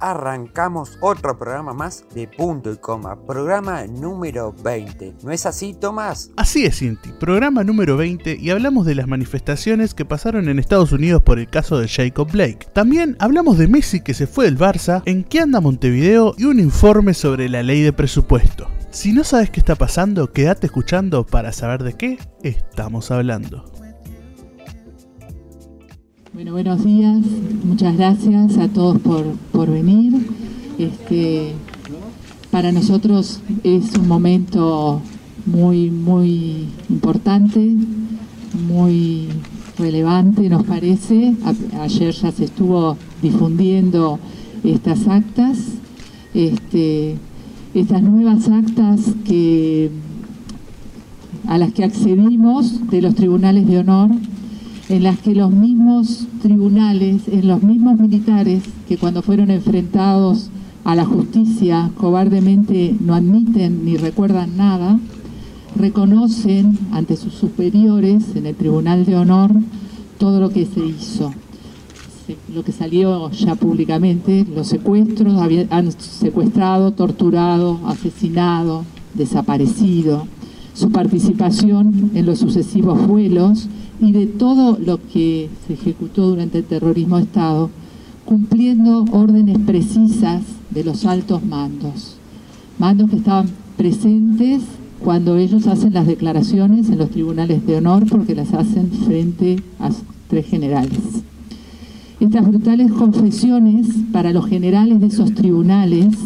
arrancamos otro programa más de punto y coma, programa número 20. ¿No es así, Tomás? Así es, Cinti, programa número 20 y hablamos de las manifestaciones que pasaron en Estados Unidos por el caso de Jacob Blake. También hablamos de Messi que se fue del Barça, en qué anda Montevideo y un informe sobre la ley de presupuesto. Si no sabes qué está pasando, quédate escuchando para saber de qué estamos hablando. Bueno, buenos días, muchas gracias a todos por, venir. Este, para nosotros es un momento muy, muy importante, muy relevante, nos parece. ayer ya se estuvo difundiendo estas actas, este, estas nuevas actas que, a las que accedimos de los tribunales de honor en las que los mismos tribunales, en los mismos militares que cuando fueron enfrentados a la justicia cobardemente no admiten ni recuerdan nada, reconocen ante sus superiores en el Tribunal de Honor todo lo que se hizo, lo que salió ya públicamente, los secuestros, han secuestrado, torturado, asesinado, desaparecido, su participación en los sucesivos vuelos y de todo lo que se ejecutó durante el terrorismo de Estado, cumpliendo órdenes precisas de los altos mandos, mandos que estaban presentes cuando ellos hacen las declaraciones en los tribunales de honor porque las hacen frente a tres generales. Estas brutales confesiones para los generales de esos tribunales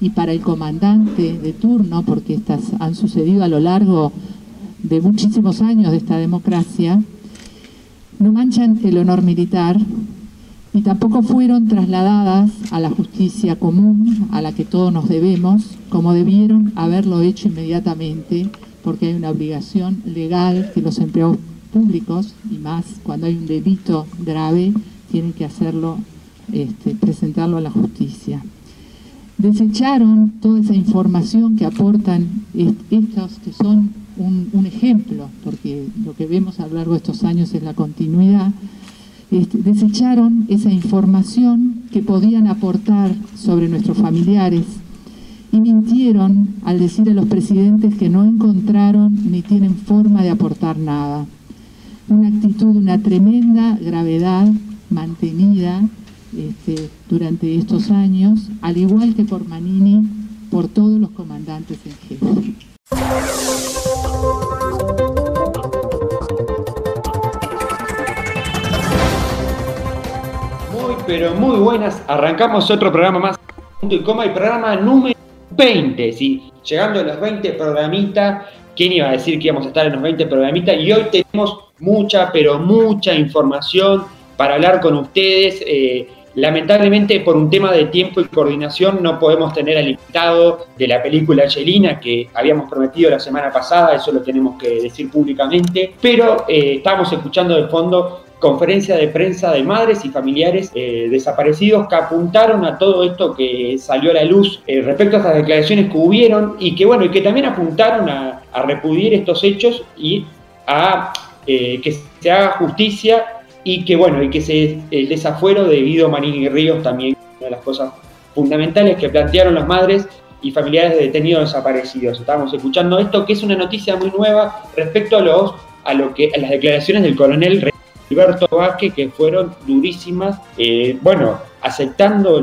y para el comandante de turno, porque estas han sucedido a lo largo de muchísimos años de esta democracia, no manchan el honor militar y tampoco fueron trasladadas a la justicia común a la que todos nos debemos, como debieron haberlo hecho inmediatamente, porque hay una obligación legal que los empleados públicos, y más cuando hay un delito grave, tienen que hacerlo, este, presentarlo a la justicia. Desecharon toda esa información que aportan estos que son un, ejemplo, porque lo que vemos a lo largo de estos años es la continuidad, este, desecharon esa información que podían aportar sobre nuestros familiares y mintieron al decir a los presidentes que no encontraron ni tienen forma de aportar nada. Una actitud de una tremenda gravedad mantenida este, durante estos años, al igual que por Manini, por todos los comandantes en jefe. Pero muy buenas. Arrancamos otro programa más. Punto y coma, y programa número 20. ¿sí? Llegando a los 20 programitas. ¿Quién iba a decir que íbamos a estar en los 20 programitas? Y hoy tenemos mucha, pero mucha información para hablar con ustedes. Eh, Lamentablemente, por un tema de tiempo y coordinación, no podemos tener al invitado de la película Angelina que habíamos prometido la semana pasada, eso lo tenemos que decir públicamente, pero eh, estamos escuchando de fondo conferencia de prensa de madres y familiares eh, desaparecidos que apuntaron a todo esto que salió a la luz eh, respecto a estas declaraciones que hubieron y que bueno y que también apuntaron a, a repudiar estos hechos y a que se haga justicia y que bueno, y que se, el desafuero de Guido Manini y Ríos también una de las cosas fundamentales que plantearon las madres y familiares de detenidos desaparecidos. Estábamos escuchando esto, que es una noticia muy nueva respecto a los a lo que a las declaraciones del coronel Alberto Vázquez, que fueron durísimas, eh, bueno, aceptando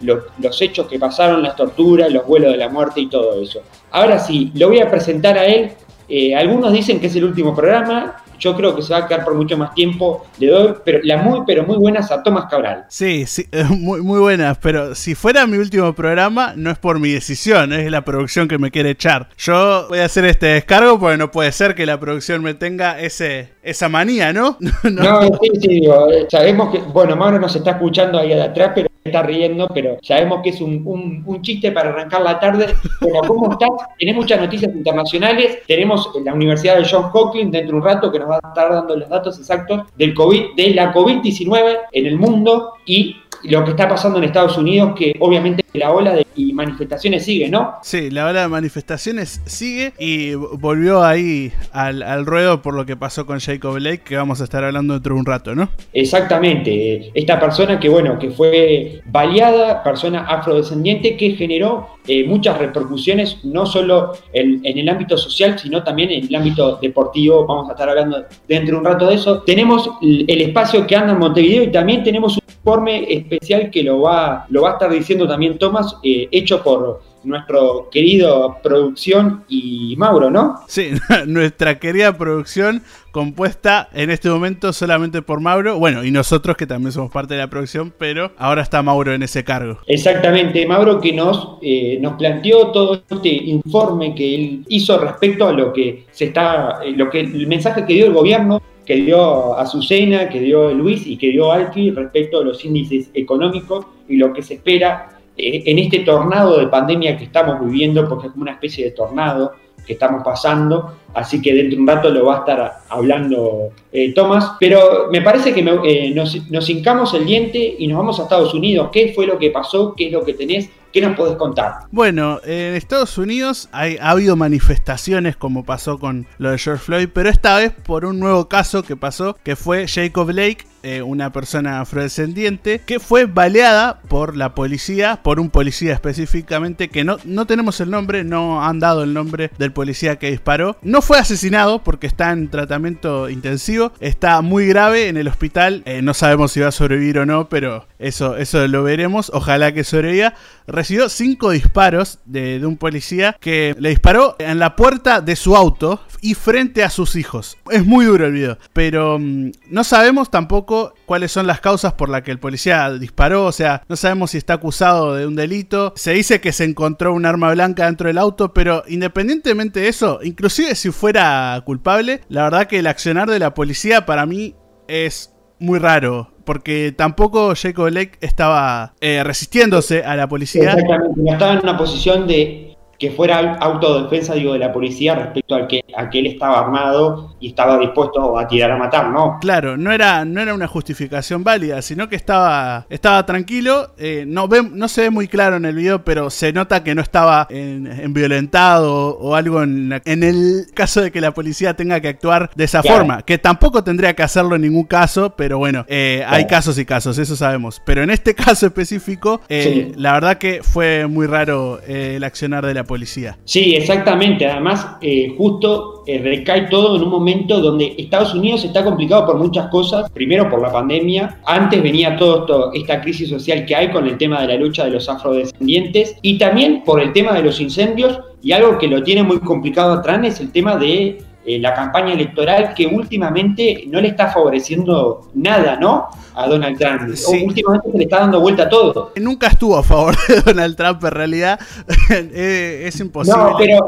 los hechos que pasaron, las torturas, los vuelos de la muerte y todo eso. Ahora sí, lo voy a presentar a él. Eh, algunos dicen que es el último programa, yo creo que se va a quedar por mucho más tiempo. Le doy pero, la muy, pero muy buenas a Tomás Cabral. Sí, sí, muy, muy buenas, pero si fuera mi último programa, no es por mi decisión, es la producción que me quiere echar. Yo voy a hacer este descargo porque no puede ser que la producción me tenga ese, esa manía, ¿no? no, sí, sí, digo, eh, sabemos que, bueno, Mauro nos está escuchando ahí de atrás, pero está riendo, pero sabemos que es un, un, chiste para arrancar la tarde. Bueno, ¿cómo estás? Tenés muchas noticias internacionales. Tenemos la Universidad de John Hopkins dentro de un rato que nos va a estar dando los datos exactos del COVID, de la COVID-19 en el mundo y lo que está pasando en Estados Unidos, que obviamente la ola de manifestaciones sigue, ¿no? Sí, la ola de manifestaciones sigue y volvió ahí al, al ruedo por lo que pasó con Jacob Blake, que vamos a estar hablando dentro de un rato, ¿no? Exactamente. Esta persona que, bueno, que fue baleada, persona afrodescendiente, que generó eh, muchas repercusiones, no solo en, en, el ámbito social, sino también en el ámbito deportivo. Vamos a estar hablando dentro de un rato de eso. Tenemos el espacio que anda en Montevideo y también tenemos un informe especial que lo va, lo va a estar diciendo también Tomás, eh, hecho por nuestro querido producción y Mauro, ¿no? Sí, nuestra querida producción compuesta en este momento solamente por Mauro, bueno, y nosotros que también somos parte de la producción, pero ahora está Mauro en ese cargo. Exactamente, Mauro que nos, eh, nos planteó todo este informe que él hizo respecto a lo que se está, eh, lo que el mensaje que dio el gobierno que dio Azucena, que dio Luis y que dio Alfi respecto a los índices económicos y lo que se espera en este tornado de pandemia que estamos viviendo, porque es como una especie de tornado que estamos pasando, así que dentro de un rato lo va a estar hablando eh, Tomás, pero me parece que eh, nos, nos hincamos el diente y nos vamos a Estados Unidos, ¿qué fue lo que pasó? ¿Qué es lo que tenés? ¿Qué nos podés contar? Bueno, en Estados Unidos hay, ha habido manifestaciones como pasó con lo de George Floyd, pero esta vez por un nuevo caso que pasó, que fue Jacob Blake, eh, una persona afrodescendiente, que fue baleada por la policía, por un policía específicamente, que no, no tenemos el nombre, no han dado el nombre del policía que disparó. No fue asesinado porque está en tratamiento intensivo, está muy grave en el hospital, eh, no sabemos si va a sobrevivir o no, pero eso, eso lo veremos, ojalá que sobreviva recibió cinco disparos de, un policía que le disparó en la puerta de su auto y frente a sus hijos. Es muy duro el video, pero mm, no sabemos tampoco cuáles son las causas por las que el policía disparó, o sea, no sabemos si está acusado de un delito. Se dice que se encontró un arma blanca dentro del auto, pero independientemente de eso, inclusive si fuera culpable, la verdad que el accionar de la policía para mí es muy raro porque tampoco Jacob Blake estaba eh, resistiéndose a la policía. Exactamente, no estaba en una posición de que fuera autodefensa digo, de la policía respecto al que, a que él estaba armado y estaba dispuesto a tirar a matar, ¿no? Claro, no era, no era una justificación válida, sino que estaba, estaba tranquilo. Eh, no, ve, no se ve muy claro en el video, pero se nota que no estaba en, violentado o, algo en, en, el caso de que la policía tenga que actuar de esa forma, que tampoco tendría que hacerlo en ningún caso, pero bueno, eh, hay casos y casos, eso sabemos. Pero en este caso específico, eh, la verdad que fue muy raro el accionar de la policía. Sí, exactamente. Además, eh, justo eh, recae todo en un momento donde Estados Unidos está complicado por muchas cosas. Primero por la pandemia. Antes venía todo esta crisis social que hay con el tema de la lucha de los afrodescendientes. Y también por el tema de los incendios. Y algo que lo tiene muy complicado atrás es el tema de eh, la campaña electoral que últimamente no le está favoreciendo nada, ¿no? A Donald Trump. Últimamente se le está dando vuelta a todo. Nunca estuvo a favor de Donald Trump, en realidad. es, imposible. No, pero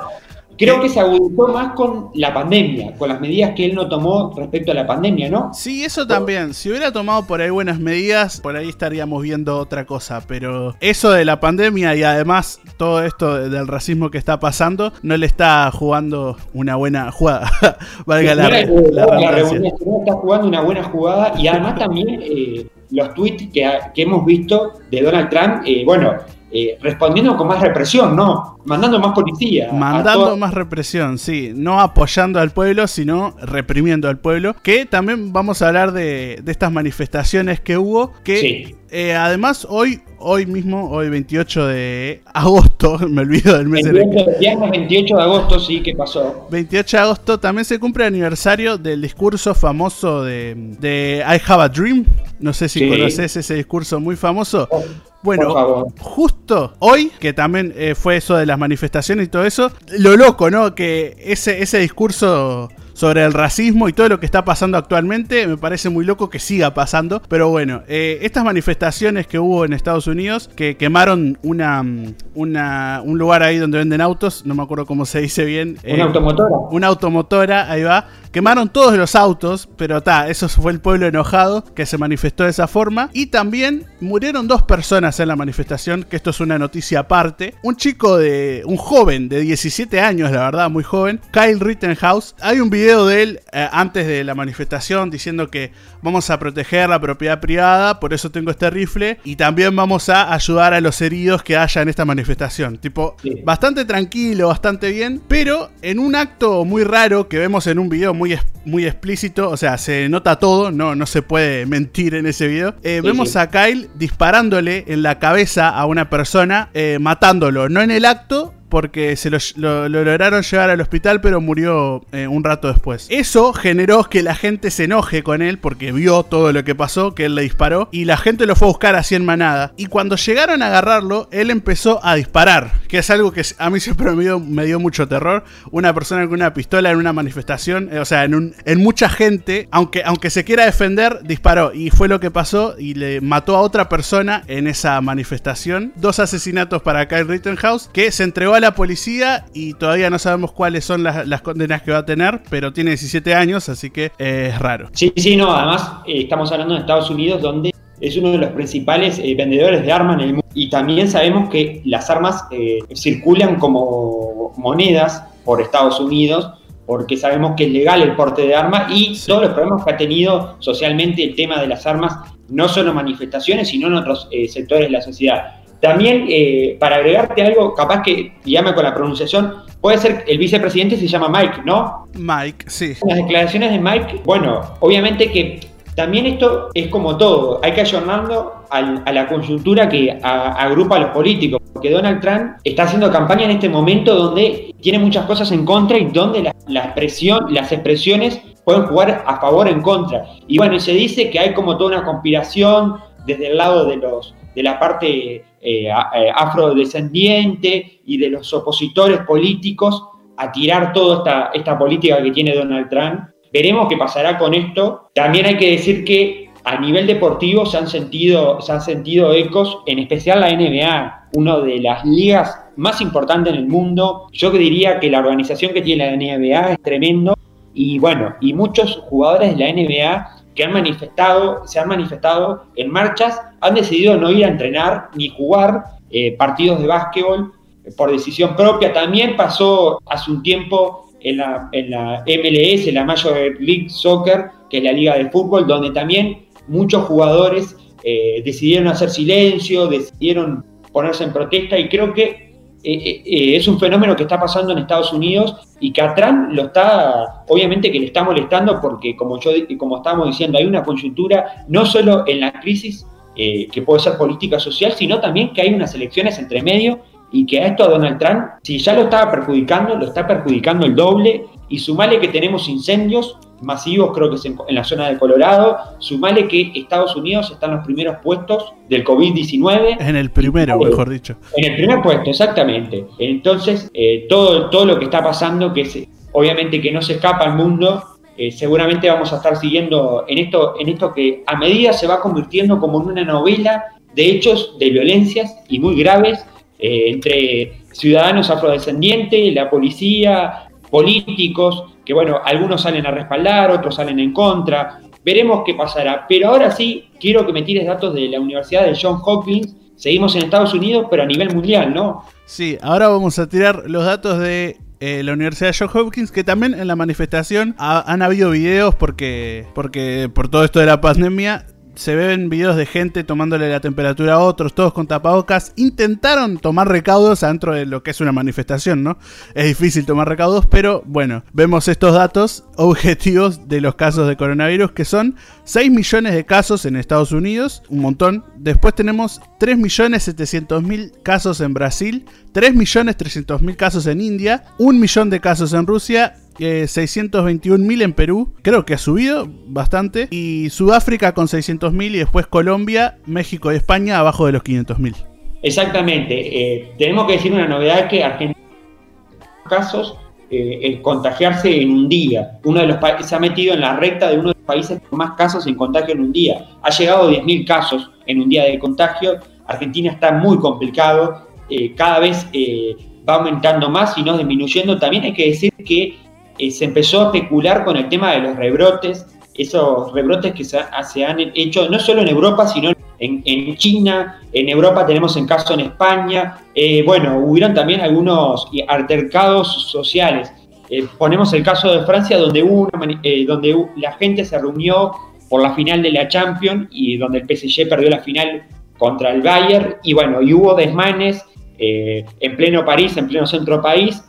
Creo que se agudizó más con la pandemia, con las medidas que él no tomó respecto a la pandemia, ¿no? Sí, eso también. Si hubiera tomado por ahí buenas medidas, por ahí estaríamos viendo otra cosa. Pero eso de la pandemia y además todo esto del racismo que está pasando, no le está jugando una buena jugada. Valga la, la, la, está jugando una buena jugada y además también eh, los tweets que, que, hemos visto de Donald Trump, eh, bueno, eh, respondiendo con más represión, ¿no? Mandando más policía. Mandando más represión, sí. No apoyando al pueblo, sino reprimiendo al pueblo. Que también vamos a hablar de, estas manifestaciones que hubo. Que eh, además hoy, hoy mismo, hoy 28 de agosto, me olvido del mes 28, de 28 de agosto, sí, ¿qué pasó? 28 de agosto también se cumple el aniversario del discurso famoso de, de I Have a Dream. No sé si conoces ese discurso muy famoso. Oh. Bueno, justo hoy, que también eh, fue eso de las manifestaciones y todo eso, lo loco, ¿no? Que ese, ese discurso sobre el racismo y todo lo que está pasando actualmente. Me parece muy loco que siga pasando. Pero bueno, eh, estas manifestaciones que hubo en Estados Unidos, que quemaron una, una, un lugar ahí donde venden autos, no me acuerdo cómo se dice bien. Una eh, automotora. Una automotora, ahí va. Quemaron todos los autos, pero está, eso fue el pueblo enojado que se manifestó de esa forma. Y también murieron dos personas en la manifestación, que esto es una noticia aparte. Un chico de, un joven de 17 años, la verdad, muy joven, Kyle Rittenhouse. Hay un video video de él eh, antes de la manifestación diciendo que vamos a proteger la propiedad privada, por eso tengo este rifle, y también vamos a ayudar a los heridos que haya en esta manifestación. Tipo, bastante tranquilo, bastante bien, pero en un acto muy raro que vemos en un video muy, muy explícito, o sea, se nota todo, no, no se puede mentir en ese video, eh, vemos a Kyle disparándole en la cabeza a una persona, eh, matándolo, no en el acto, porque se lo, lograron llevar al hospital, pero murió eh, un rato después. Eso generó que la gente se enoje con él porque vio todo lo que pasó, que él le disparó, y la gente lo fue a buscar así en manada. Y cuando llegaron a agarrarlo, él empezó a disparar, que es algo que a mí siempre me dio, mucho terror. Una persona con una pistola en una manifestación, eh, o sea, en mucha gente, aunque, aunque se quiera defender, disparó. Y fue lo que pasó y le mató a otra persona en esa manifestación. Dos asesinatos para Kyle Rittenhouse, que se entregó a la policía y todavía no sabemos cuáles son las, condenas que va a tener, pero tiene 17 años, así que eh, es raro. Sí, sí, no, además eh, estamos hablando de Estados Unidos, donde es uno de los principales eh, vendedores de armas en el mundo. Y también sabemos que las armas circulan como monedas por Estados Unidos, porque sabemos que es legal el porte de armas y todos los problemas que ha tenido socialmente el tema de las armas, no solo en manifestaciones, sino en otros sectores de la sociedad. También, eh, para agregarte algo, capaz que llame con la pronunciación, puede ser el vicepresidente se llama Mike, ¿no? Mike, sí. Las declaraciones de Mike, bueno, obviamente que también esto es como todo, hay que ayornarlo a la coyuntura que agrupa a los políticos, porque Donald Trump está haciendo campaña en este momento donde tiene muchas cosas en contra y donde la, la expresión, las expresiones pueden jugar a favor o en contra. Y bueno, se dice que hay como toda una conspiración desde el lado de los de la parte eh, eh, afrodescendiente y de los opositores políticos a tirar toda esta, política que tiene Donald Trump. Veremos qué pasará con esto. También hay que decir que a nivel deportivo se han sentido, se han sentido ecos, en especial la NBA, una de las ligas más importantes en el mundo. Yo diría que la organización que tiene la NBA es tremendo y bueno, y muchos jugadores de la NBA que han manifestado, se han manifestado en marchas, han decidido no ir a entrenar ni jugar eh, partidos de básquetbol eh, por decisión propia. También pasó hace un tiempo en la, en la MLS, la Major League Soccer, que es la liga de fútbol, donde también muchos jugadores eh, decidieron hacer silencio, decidieron ponerse en protesta y creo que eh, eh, eh, es un fenómeno que está pasando en Estados Unidos y que a Trump lo está, obviamente que le está molestando porque, como, yo, como estábamos diciendo, hay una coyuntura no solo en la crisis que puede ser política social, sino también que hay unas elecciones entre medio y que a esto a Donald Trump, si ya lo estaba perjudicando, lo está perjudicando el doble y sumale que tenemos incendios masivos, creo que es en, la zona de Colorado. Sumale que Estados Unidos está en los primeros puestos del COVID-19. En el primero, mejor dicho. En el primer puesto, exactamente. Entonces, eh, todo, todo lo que está pasando, que es, obviamente que no se escapa al mundo, eh, seguramente vamos a estar siguiendo en esto, en esto que a medida se va convirtiendo como en una novela de hechos de violencias y muy graves eh, entre ciudadanos afrodescendientes, la policía, políticos, que bueno, algunos salen a respaldar, otros salen en contra. Veremos qué pasará. Pero ahora sí, quiero que me tires datos de la Universidad de John Hopkins. Seguimos en Estados Unidos, pero a nivel mundial, ¿no? Sí, ahora vamos a tirar los datos de eh, la Universidad de John Hopkins, que también en la manifestación han habido videos porque, porque por todo esto de la pandemia se ven videos de gente tomándole la temperatura a otros, todos con tapabocas. Intentaron tomar recaudos dentro de lo que es una manifestación, ¿no? Es difícil tomar recaudos, pero bueno, vemos estos datos objetivos de los casos de coronavirus, que son 6 millones de casos en Estados Unidos, un montón. Después tenemos 3 millones 700 mil casos en Brasil, 3 millones 300 mil casos en India, 1 millón de casos en Rusia 621.000 en Perú, creo que ha subido bastante, y Sudáfrica con 600.000 y después Colombia, México y España abajo de los 500.000. Exactamente, eh, tenemos que decir una novedad que Argentina casos eh, contagiarse en un día. Uno de los se ha metido en la recta de uno de los países con más casos en contagio en un día. Ha llegado a 10.000 casos en un día de contagio. Argentina está muy complicado, eh, cada vez va aumentando más y no disminuyendo. También hay que decir que eh, se empezó a especular con el tema de los rebrotes, esos rebrotes que se, han hecho no solo en Europa, sino en, China, en Europa tenemos en caso en España, eh, bueno, hubieron también algunos altercados sociales. eh, ponemos el caso de Francia, donde, hubo eh, donde la gente se reunió por la final de la Champions y donde el PSG perdió la final contra el Bayern, y bueno, y hubo desmanes eh, en pleno París, en pleno centro de París,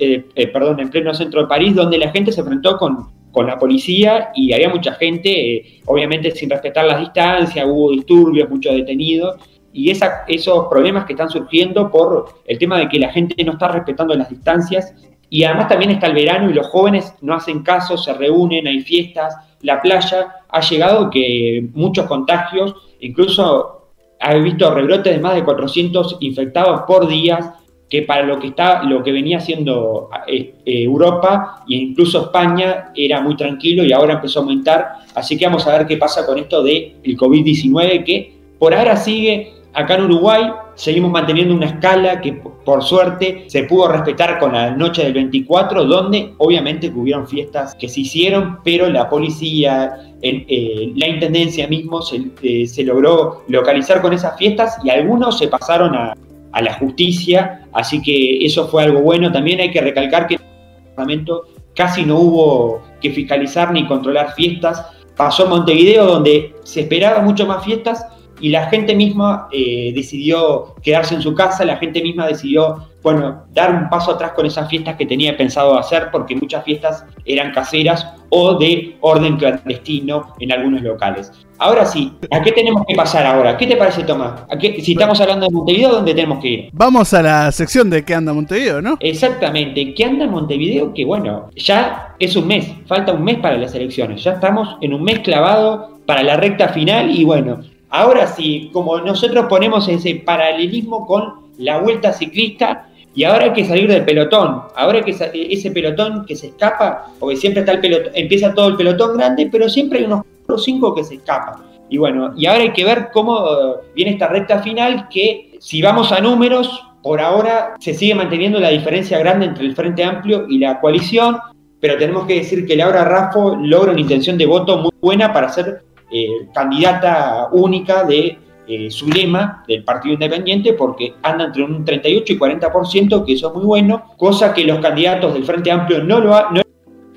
perdón, en pleno centro de París, donde la gente se enfrentó con, con la policía y había mucha gente, obviamente sin respetar las distancias, hubo disturbios, muchos detenidos, y esa, esos problemas que están surgiendo por el tema de que la gente no está respetando las distancias y además también está el verano y los jóvenes no hacen caso, se reúnen, hay fiestas, la playa, ha llegado que muchos contagios, incluso ha visto rebrotes de más de 400 infectados por día, que para lo que está, lo que venía siendo eh, eh, Europa e incluso España era muy tranquilo y ahora empezó a aumentar. Así que vamos a ver qué pasa con esto del el COVID-19 que por ahora sigue Acá en Uruguay seguimos manteniendo una escala que por suerte se pudo respetar con la noche del 24, donde obviamente hubieron fiestas que se hicieron, pero la policía, eh, la intendencia mismo eh, se, logró localizar con esas fiestas y algunos se pasaron a, la justicia, así que eso fue algo bueno. También hay que recalcar que en el departamento casi no hubo que fiscalizar ni controlar fiestas. Pasó Montevideo donde se esperaba mucho más fiestas y la gente misma eh, decidió quedarse en su casa, la gente misma decidió, bueno, dar un paso atrás con esas fiestas que tenía pensado hacer, porque muchas fiestas eran caseras o de orden clandestino en algunos locales. Ahora sí, ¿a qué tenemos que pasar ahora? ¿Qué te parece, Tomás? ¿A qué, si estamos hablando de Montevideo, ¿dónde tenemos que ir? Vamos a la sección de ¿Qué anda Montevideo, no? Exactamente, ¿qué anda Montevideo? Que bueno, ya es un mes, falta un mes para las elecciones, ya estamos en un mes clavado para la recta final y bueno, Ahora sí, como nosotros ponemos ese paralelismo con la vuelta ciclista, y ahora hay que salir del pelotón. Ahora que ese pelotón que se escapa, porque siempre está el pelotón, empieza todo el pelotón grande, pero siempre hay unos 5 que se escapan. Y bueno, y ahora hay que ver cómo viene esta recta final, que si vamos a números, por ahora se sigue manteniendo la diferencia grande entre el Frente Amplio y la coalición, pero tenemos que decir que Laura Raffo logra una intención de voto muy buena para ser eh, candidata única de eh, su lema del Partido Independiente porque anda entre un 38 y 40%, que eso es muy bueno, cosa que los candidatos del Frente Amplio no lo han...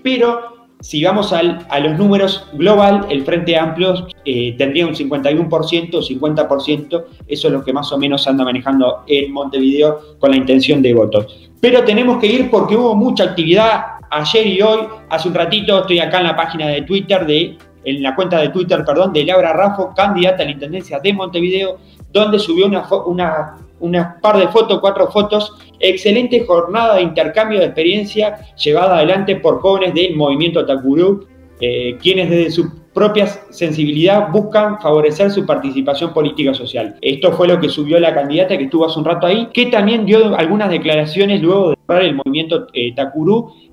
pero si vamos al, a los números global, el Frente Amplio eh, tendría un 51%, 50%, eso es lo que más o menos anda manejando en Montevideo con la intención de votos. Pero tenemos que ir porque hubo mucha actividad ayer y hoy. Hace un ratito estoy acá en la página de Twitter de en la cuenta de Twitter, perdón, de Laura Raffo, candidata a la Intendencia de Montevideo, donde subió una, una, par de fotos, cuatro fotos, excelente jornada de intercambio de experiencia llevada adelante por jóvenes del movimiento Takuru, eh, quienes desde su propia sensibilidad buscan favorecer su participación política social. Esto fue lo que subió la candidata que estuvo hace un rato ahí, que también dio algunas declaraciones luego de cerrar el movimiento eh,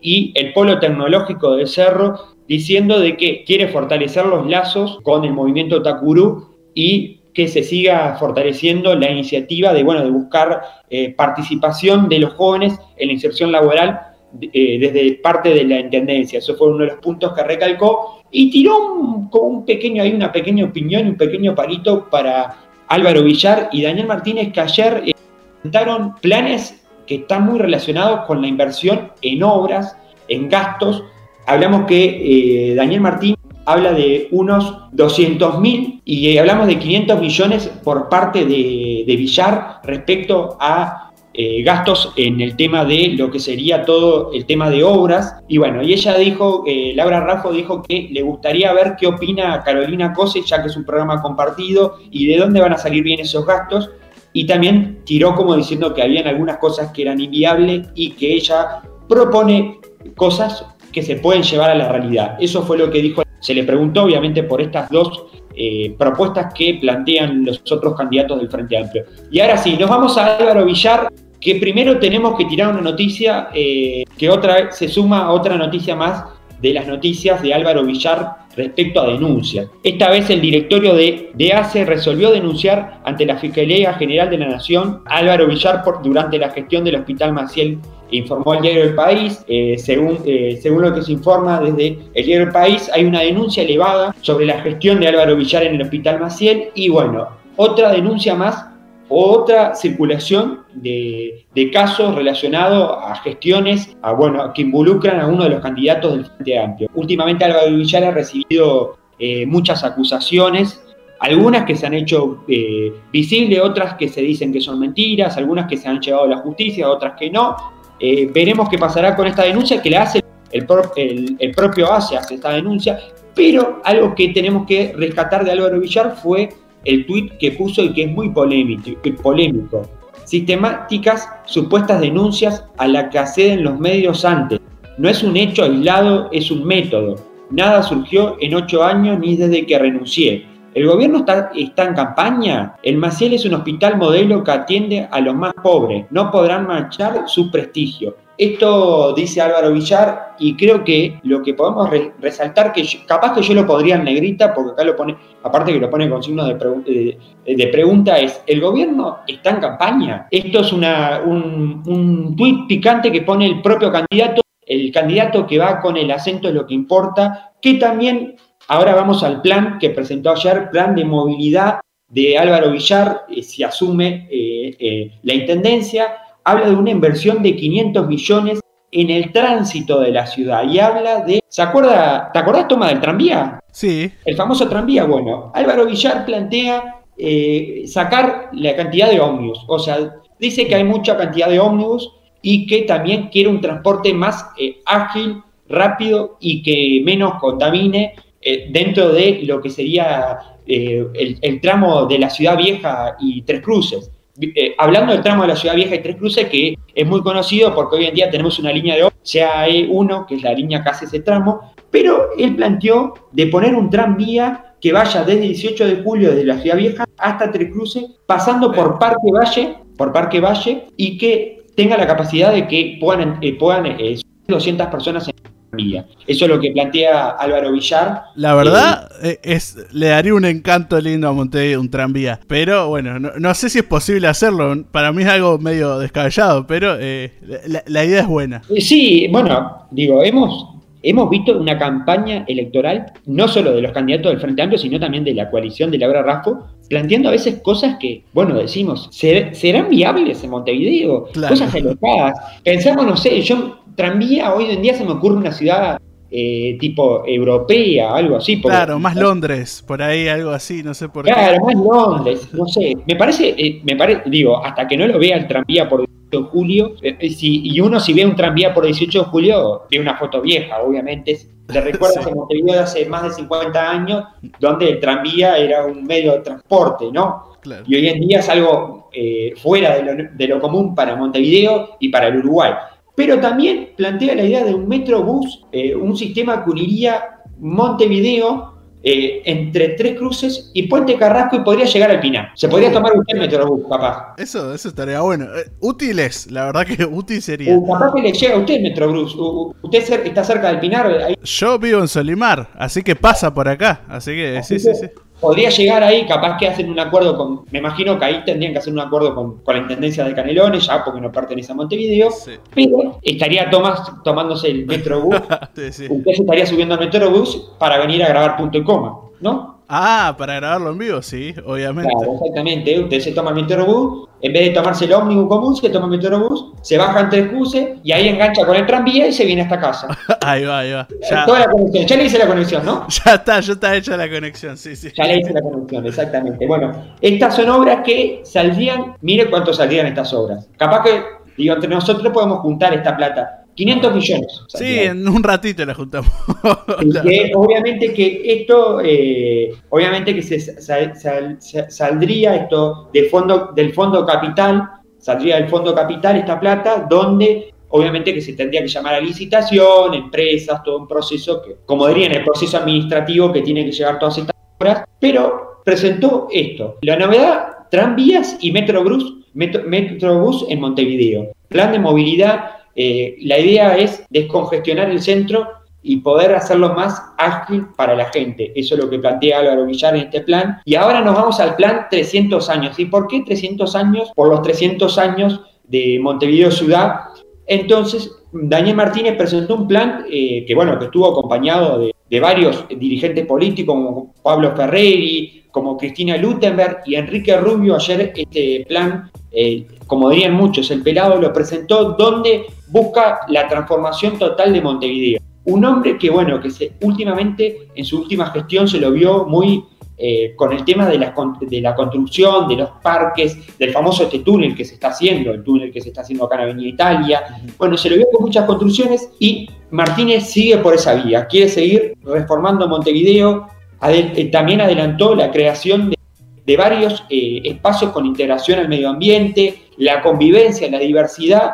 y el polo tecnológico de Cerro, diciendo de que quiere fortalecer los lazos con el movimiento Takuru y que se siga fortaleciendo la iniciativa de, bueno, de buscar eh, participación de los jóvenes en la inserción laboral eh, desde parte de la Intendencia. Eso fue uno de los puntos que recalcó y tiró un, un pequeño, hay una pequeña opinión, un pequeño palito para Álvaro Villar y Daniel Martínez que ayer eh, presentaron planes que están muy relacionados con la inversión en obras, en gastos hablamos que eh, Daniel Martín habla de unos 200 mil y eh, hablamos de 500 millones por parte de, Villar respecto a eh, gastos en el tema de lo que sería todo el tema de obras. Y bueno, y ella dijo, Laura Raffo dijo que le gustaría ver qué opina Carolina Cose, ya que es un programa compartido, y de dónde van a salir bien esos gastos. Y también tiró como diciendo que habían algunas cosas que eran inviables y que ella propone cosas que se pueden llevar a la realidad. Eso fue lo que dijo. Se le preguntó, obviamente, por estas dos eh, propuestas que plantean los otros candidatos del Frente Amplio. Y ahora sí, nos vamos a Álvaro Villar, que primero tenemos que tirar una noticia eh, que otra vez se suma a otra noticia más de las noticias de Álvaro Villar respecto a denuncias. Esta vez el directorio de, ACE resolvió denunciar ante la Fiscalía General de la Nación Álvaro Villar por, durante la gestión del Hospital Maciel informó el diario El País. Eh, según, eh, según lo que se informa desde el diario El País, hay una denuncia elevada sobre la gestión de Álvaro Villar en el Hospital Maciel y bueno, otra denuncia más otra circulación de, casos relacionados a gestiones a, bueno, que involucran a uno de los candidatos del Frente Amplio. Últimamente Álvaro Villar ha recibido eh, muchas acusaciones, algunas que se han hecho eh, visibles, otras que se dicen que son mentiras, algunas que se han llevado a la justicia, otras que no. Eh, veremos qué pasará con esta denuncia que la hace el, el, propio ACE, hace esta denuncia, pero algo que tenemos que rescatar de Álvaro Villar fue el tuit que puso y que es muy polémico, polémico. Sistemáticas supuestas denuncias a la que acceden los medios antes. No es un hecho aislado, es un método. Nada surgió en ocho años ni desde que renuncié. ¿El gobierno está, en campaña? El Maciel es un hospital modelo que atiende a los más pobres. No podrán marchar su prestigio. Esto dice Álvaro Villar y creo que lo que podemos resaltar, que capaz que yo lo podría en negrita, porque acá lo pone, aparte que lo pone con signos de, pregunta, es, ¿el gobierno está en campaña? Esto es un, un tuit picante que pone el propio candidato, el candidato que va con el acento es lo que importa, que también, ahora vamos al plan que presentó ayer, plan de movilidad de Álvaro Villar, eh, si asume eh, eh, la intendencia, habla de una inversión de 500 millones en el tránsito de la ciudad y habla de, ¿se acuerda, ¿te acordás toma del tranvía? Sí. El famoso tranvía, bueno, Álvaro Villar plantea sacar la cantidad de ómnibus, o sea, dice que hay mucha cantidad de ómnibus y que también quiere un transporte más ágil, rápido y que menos contamine eh, dentro de lo que sería el, el tramo de la ciudad vieja y Tres Cruces. Eh, hablando del tramo de la Ciudad Vieja y Tres Cruces, que es muy conocido porque hoy en día tenemos una línea de CAE1, que es la línea que hace ese tramo, pero él planteó de poner un tranvía que vaya desde el 18 de julio desde la Ciudad Vieja hasta Tres Cruces, pasando por Parque Valle, por Parque Valle, y que tenga la capacidad de que puedan, eh, puedan 200 eh, personas eso es lo que plantea Álvaro Villar. La verdad, eh, es, le daría un encanto lindo a Montevideo un tranvía. Pero bueno, no, sé si es posible hacerlo. Para mí es algo medio descabellado, pero eh, la, idea es buena. Eh, sí, bueno, digo, hemos, hemos visto una campaña electoral, no solo de los candidatos del Frente Amplio, sino también de la coalición de Laura Raffo, planteando a veces cosas que, bueno, decimos, ¿serán viables en Montevideo? Cosas alocadas. Pensamos, no sé, yo tranvía hoy en día se me ocurre una ciudad eh, tipo europea, algo así. claro, más Londres, por ahí algo así, no sé por qué. Claro, más Londres, no sé. Me parece, eh, me parece, digo, hasta que no lo vea el tranvía por 18 de julio, eh, y uno si ve un tranvía por 18 de julio, ve una foto vieja, obviamente. Le recuerda que Montevideo de hace más de 50 años, donde el tranvía era un medio de transporte, ¿no? Y hoy en día es algo fuera de lo, de lo común para Montevideo y para el Uruguay pero también plantea la idea de un metrobús, eh, un sistema que uniría Montevideo eh, entre Tres Cruces y Puente Carrasco y podría llegar al Pinar. Se podría tomar usted el Metrobús, papá. Eso, eso estaría bueno. Eh, útil es, la verdad que útil sería. Uh, papá que le llega a usted Metrobús. usted está cerca del Pinar. Yo vivo en Solimar, así que pasa por acá. Así que sí, sí, sí podría llegar ahí, capaz que hacen un acuerdo con, me imagino que ahí tendrían que hacer un acuerdo con, la Intendencia de Canelones, ya porque no pertenece a Montevideo, pero estaría Tomás tomándose el Metrobús, usted se estaría subiendo al Metrobús para venir a grabar punto y coma, ¿no? Ah, para grabarlo en vivo, sí, obviamente. Claro, exactamente. Usted se toma el Metrobús, en vez de tomarse el ómnibus común, se toma el Metrobús, se baja en tres cruces y ahí engancha con el tranvía y se viene a esta casa. ahí va, ahí va. Ya. Toda la conexión. Ya le hice la conexión, ¿no? Ya está, ya está hecha la conexión, sí, sí. Ya le hice la conexión, exactamente. Bueno, estas son obras que saldrían, mire cuánto saldrían estas obras. Capaz que, digo, entre nosotros podemos juntar esta plata 500 millones. Sí, en un ratito la juntamos. obviamente que esto, eh, obviamente que se, saldría esto de fondo, del fondo capital, saldría del fondo capital esta plata, donde obviamente que se tendría que llamar a licitación, empresas, todo un proceso que, como dirían, el proceso administrativo que tiene que llegar todas estas obras, pero presentó esto. La novedad, tranvías y Metrobús, Metrobús en Montevideo. Plan de movilidad eh, la idea es descongestionar el centro y poder hacerlo más ágil para la gente. Eso es lo que plantea Álvaro Villar en este plan. Y ahora nos vamos al plan 300 años. ¿Y por qué 300 años? Por los 300 años de Montevideo Ciudad. Entonces, Daniel Martínez presentó un plan eh, que, bueno, que estuvo acompañado de, de varios dirigentes políticos como Pablo Ferreri, como Cristina Lutenberg y Enrique Rubio. Ayer este plan, eh, como dirían muchos, el pelado lo presentó donde busca la transformación total de Montevideo. Un hombre que, bueno, que se, últimamente en su última gestión se lo vio muy eh, con el tema de la, de la construcción, de los parques, del famoso este túnel que se está haciendo, el túnel que se está haciendo acá en Avenida Italia. Bueno, se lo vio con muchas construcciones y Martínez sigue por esa vía, quiere seguir reformando Montevideo, eh, también adelantó la creación de, varios eh, espacios con integración al medio ambiente, la convivencia, la diversidad,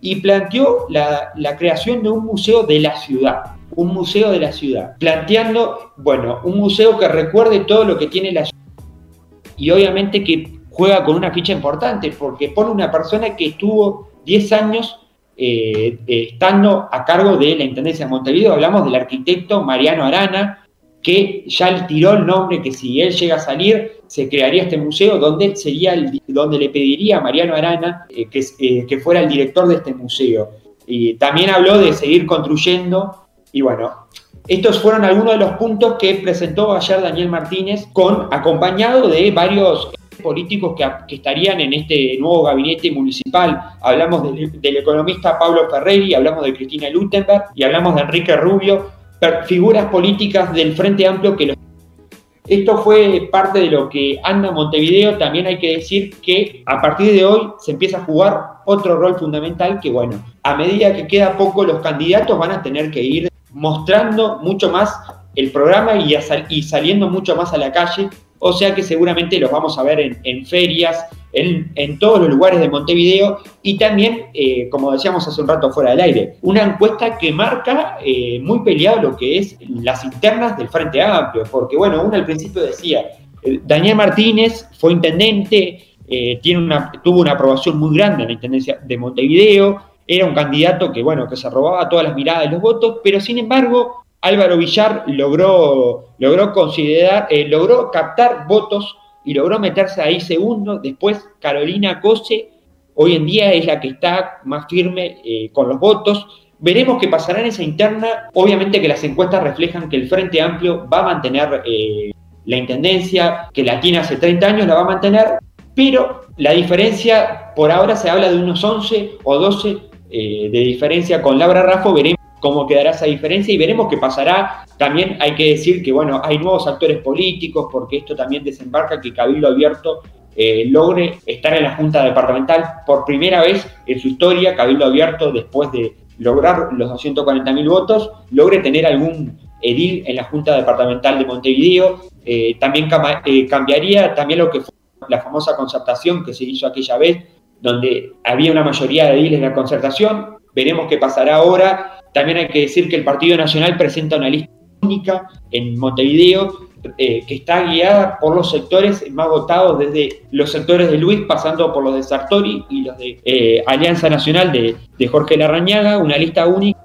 y planteó la, la creación de un museo de la ciudad un museo de la ciudad, planteando, bueno, un museo que recuerde todo lo que tiene la ciudad y obviamente que juega con una ficha importante porque pone una persona que estuvo 10 años eh, estando a cargo de la Intendencia de Montevideo, hablamos del arquitecto Mariano Arana, que ya le tiró el nombre que si él llega a salir, se crearía este museo donde, sería el, donde le pediría a Mariano Arana eh, que, eh, que fuera el director de este museo. También habló de seguir construyendo y bueno, estos fueron algunos de los puntos que presentó ayer Daniel Martínez, con, acompañado de varios políticos que, estarían en este nuevo gabinete municipal. Hablamos del, economista Pablo Ferreri, hablamos de Cristina Lutenberg y hablamos de Enrique Rubio, figuras políticas del Frente Amplio que Esto fue parte de lo que anda Montevideo. También hay que decir que a partir de hoy se empieza a jugar otro rol fundamental que, bueno, a medida que queda poco, los candidatos van a tener que ir mostrando mucho más el programa y, y, saliendo mucho más a la calle. O sea que seguramente los vamos a ver en, ferias, en, todos los lugares de Montevideo y también, eh, como decíamos hace un rato fuera del aire, una encuesta que marca eh, muy peleado lo que es las internas del Frente Amplio, porque bueno, uno al principio decía, eh, Daniel Martínez fue intendente, tiene una, tuvo una aprobación muy grande en la Intendencia de Montevideo, era un candidato que, bueno, que se robaba todas las miradas de los votos, pero sin embargo, Álvaro Villar logró, logró considerar, eh, logró captar votos y logró meterse ahí segundo. Después, Carolina Cose, hoy en día es la que está más firme eh, con los votos. Veremos qué pasará en esa interna. Obviamente que las encuestas reflejan que el Frente Amplio va a mantener eh, la intendencia, que la tiene hace 30 años, la va a mantener, pero la diferencia, por ahora se habla de unos 11 o 12 eh, de diferencia con Laura Raffo, veremos cómo quedará esa diferencia y veremos qué pasará. También hay que decir que, bueno, hay nuevos actores políticos, porque esto también desembarca que Cabildo Abierto eh, logre estar en la Junta Departamental por primera vez en su historia, Cabildo Abierto, después de lograr los 240.000 votos, logre tener algún edil en la Junta Departamental de Montevideo. Eh, también cambiaría también lo que fue la famosa concertación que se hizo aquella vez, donde había una mayoría de ediles de la concertación. Veremos qué pasará ahora. También hay que decir que el Partido Nacional presenta una lista única en Montevideo eh, que está guiada por los sectores más votados, desde los sectores de Luis, pasando por los de Sartori y los de eh, Alianza Nacional de, de, Jorge Larrañaga, una lista única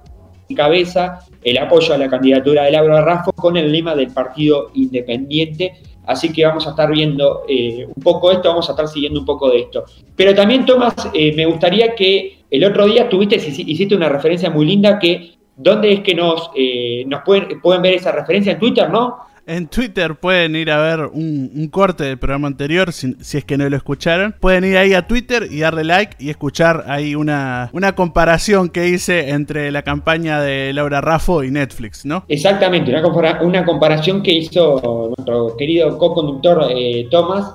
cabeza el apoyo a la candidatura de Laura Raffo con el lema del Partido Independiente Así que vamos a estar viendo eh, un poco esto, vamos a estar siguiendo un poco de esto. Pero también, Tomás, eh, me gustaría que el otro día tuviste, hiciste una referencia muy linda que, ¿dónde es que nos, eh, nos pueden, pueden ver esa referencia en Twitter, no? En Twitter pueden ir a ver un, corte del programa anterior, si, es que no lo escucharon. Pueden ir ahí a Twitter y darle like y escuchar ahí una, comparación que hice entre la campaña de Laura Raffo y Netflix, ¿no? Exactamente, una, comparación que hizo nuestro querido co-conductor eh,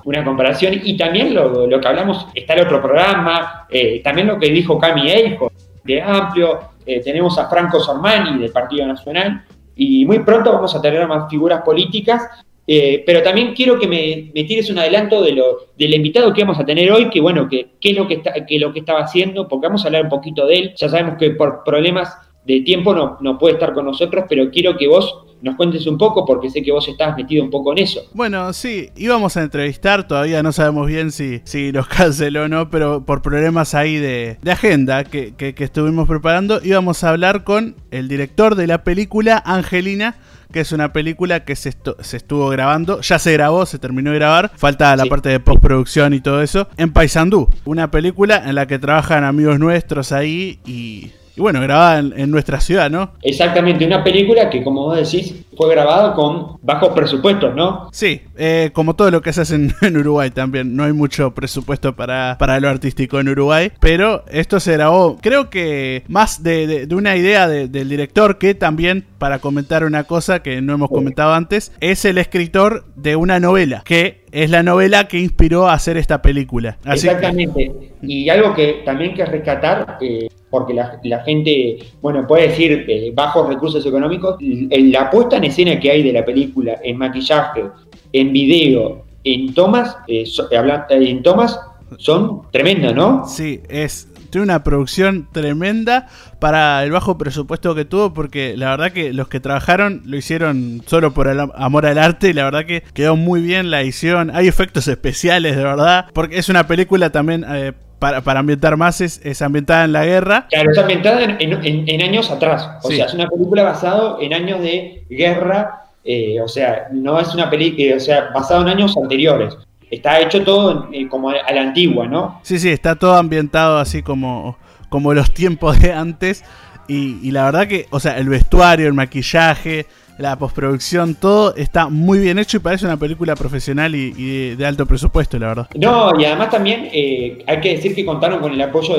una comparación y también lo, lo, que hablamos, está el otro programa, eh, también lo que dijo Cami Eijo de Amplio, eh, tenemos a Franco Sormani del Partido Nacional, y muy pronto vamos a tener más figuras políticas. Eh, pero también quiero que me, tires un adelanto de lo, del invitado que vamos a tener hoy, que bueno, que qué es lo que, está, que lo que estaba haciendo, porque vamos a hablar un poquito de él. Ya sabemos que por problemas de tiempo no, no puede estar con nosotros, pero quiero que vos nos cuentes un poco porque sé que vos estás metido un poco en eso. Bueno, sí, íbamos a entrevistar, todavía no sabemos bien si, si nos canceló o no, pero por problemas ahí de, agenda que, estuvimos preparando, íbamos a hablar con el director de la película Angelina que es una película que se, se, estuvo grabando, ya se grabó, se terminó de grabar, falta la parte de postproducción y todo eso, en Paysandú, una película en la que trabajan amigos nuestros ahí y y bueno, grabada en, nuestra ciudad, ¿no? Exactamente, una película que como vos decís fue grabada con bajos presupuestos, ¿no? Sí, eh, como todo lo que se hace en, Uruguay también, no hay mucho presupuesto para, para lo artístico en Uruguay, pero esto se grabó, creo que más de, una idea del director que también, para comentar una cosa que no hemos comentado antes, es el escritor de una novela, que es la novela que inspiró a hacer esta película. Exactamente. Y algo que también que rescatar, eh, porque la, gente, bueno, puede decir eh, bajos recursos económicos, la puesta en escena que hay de la película, en maquillaje, en video, en tomas, eh, en tomas son tremendas, ¿no? Sí, es tiene una producción tremenda para el bajo presupuesto que tuvo, porque la verdad que los que trabajaron lo hicieron solo por el amor al arte y la verdad que quedó muy bien la edición. Hay efectos especiales, de verdad, porque es una película también... Eh, para, ambientar más es, ambientada en la guerra. Claro, es ambientada en, años atrás. O sea, es una película basada en años de guerra. Eh, o sea, no es una película, o sea, basada en años anteriores está hecho todo eh, como a la antigua, ¿no? Sí, sí, está todo ambientado así como, como los tiempos de antes. Y, la verdad que, o sea, el vestuario, el maquillaje, la postproducción, todo está muy bien hecho y parece una película profesional y, de, alto presupuesto, la verdad. No, y además también eh, hay que decir que contaron con el apoyo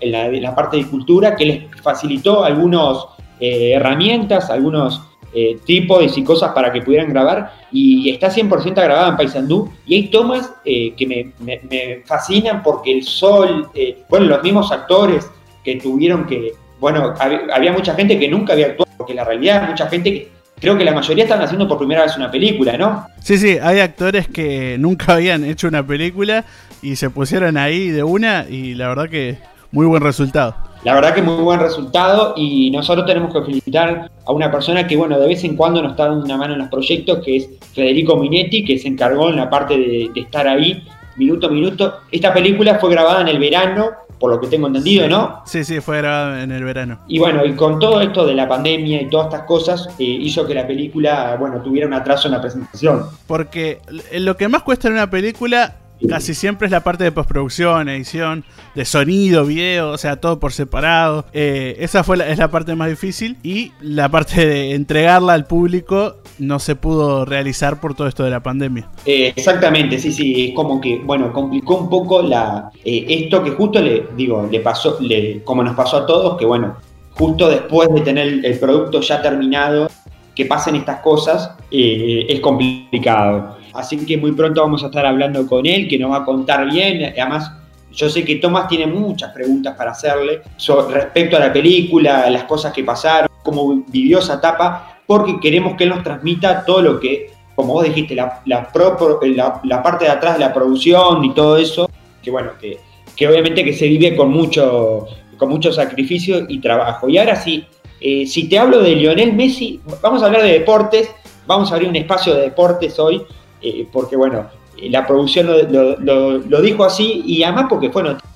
de la, parte de cultura que les facilitó algunas eh, herramientas, algunos eh, tipos y cosas para que pudieran grabar y está 100% grabada en Paysandú y hay tomas eh, que me, fascinan porque el sol, eh, bueno, los mismos actores que tuvieron que, bueno, había, mucha gente que nunca había actuado, porque la realidad mucha gente que creo que la mayoría están haciendo por primera vez una película, ¿no? Sí, sí, hay actores que nunca habían hecho una película y se pusieron ahí de una y la verdad que muy buen resultado. La verdad que muy buen resultado y nosotros tenemos que felicitar a una persona que, bueno, de vez en cuando nos está dando una mano en los proyectos, que es Federico Minetti, que se encargó en la parte de, estar ahí minuto a minuto. Esta película fue grabada en el verano, por lo que tengo entendido, ¿no? Sí, sí, fue grabada en el verano. Y bueno, y con todo esto de la pandemia y todas estas cosas, eh, hizo que la película, bueno, tuviera un atraso en la presentación. Porque lo que más cuesta en una película casi siempre es la parte de postproducción, edición, de sonido, video, o sea, todo por separado. Eh, esa fue la, es la parte más difícil y la parte de entregarla al público no se pudo realizar por todo esto de la pandemia. Eh, exactamente, sí, sí, es como que, bueno, complicó un poco la eh, esto que justo le digo, le pasó, le, como nos pasó a todos, que bueno, justo después de tener el producto ya terminado, que pasen estas cosas, es complicado. Así que muy pronto vamos a estar hablando con él, que nos va a contar bien. Además, yo sé que Tomás tiene muchas preguntas para hacerle respecto a la película, las cosas que pasaron, cómo vivió esa etapa, porque queremos que él nos transmita todo lo que, como vos dijiste, la, la, parte de atrás de la producción y todo eso, que bueno, que, obviamente que se vive con mucho, con mucho sacrificio y trabajo. Y ahora sí, eh, si te hablo de Lionel Messi, vamos a hablar de deportes, vamos a abrir un espacio de deportes hoy, eh, porque bueno, la producción lo, dijo así y además porque fue noticia.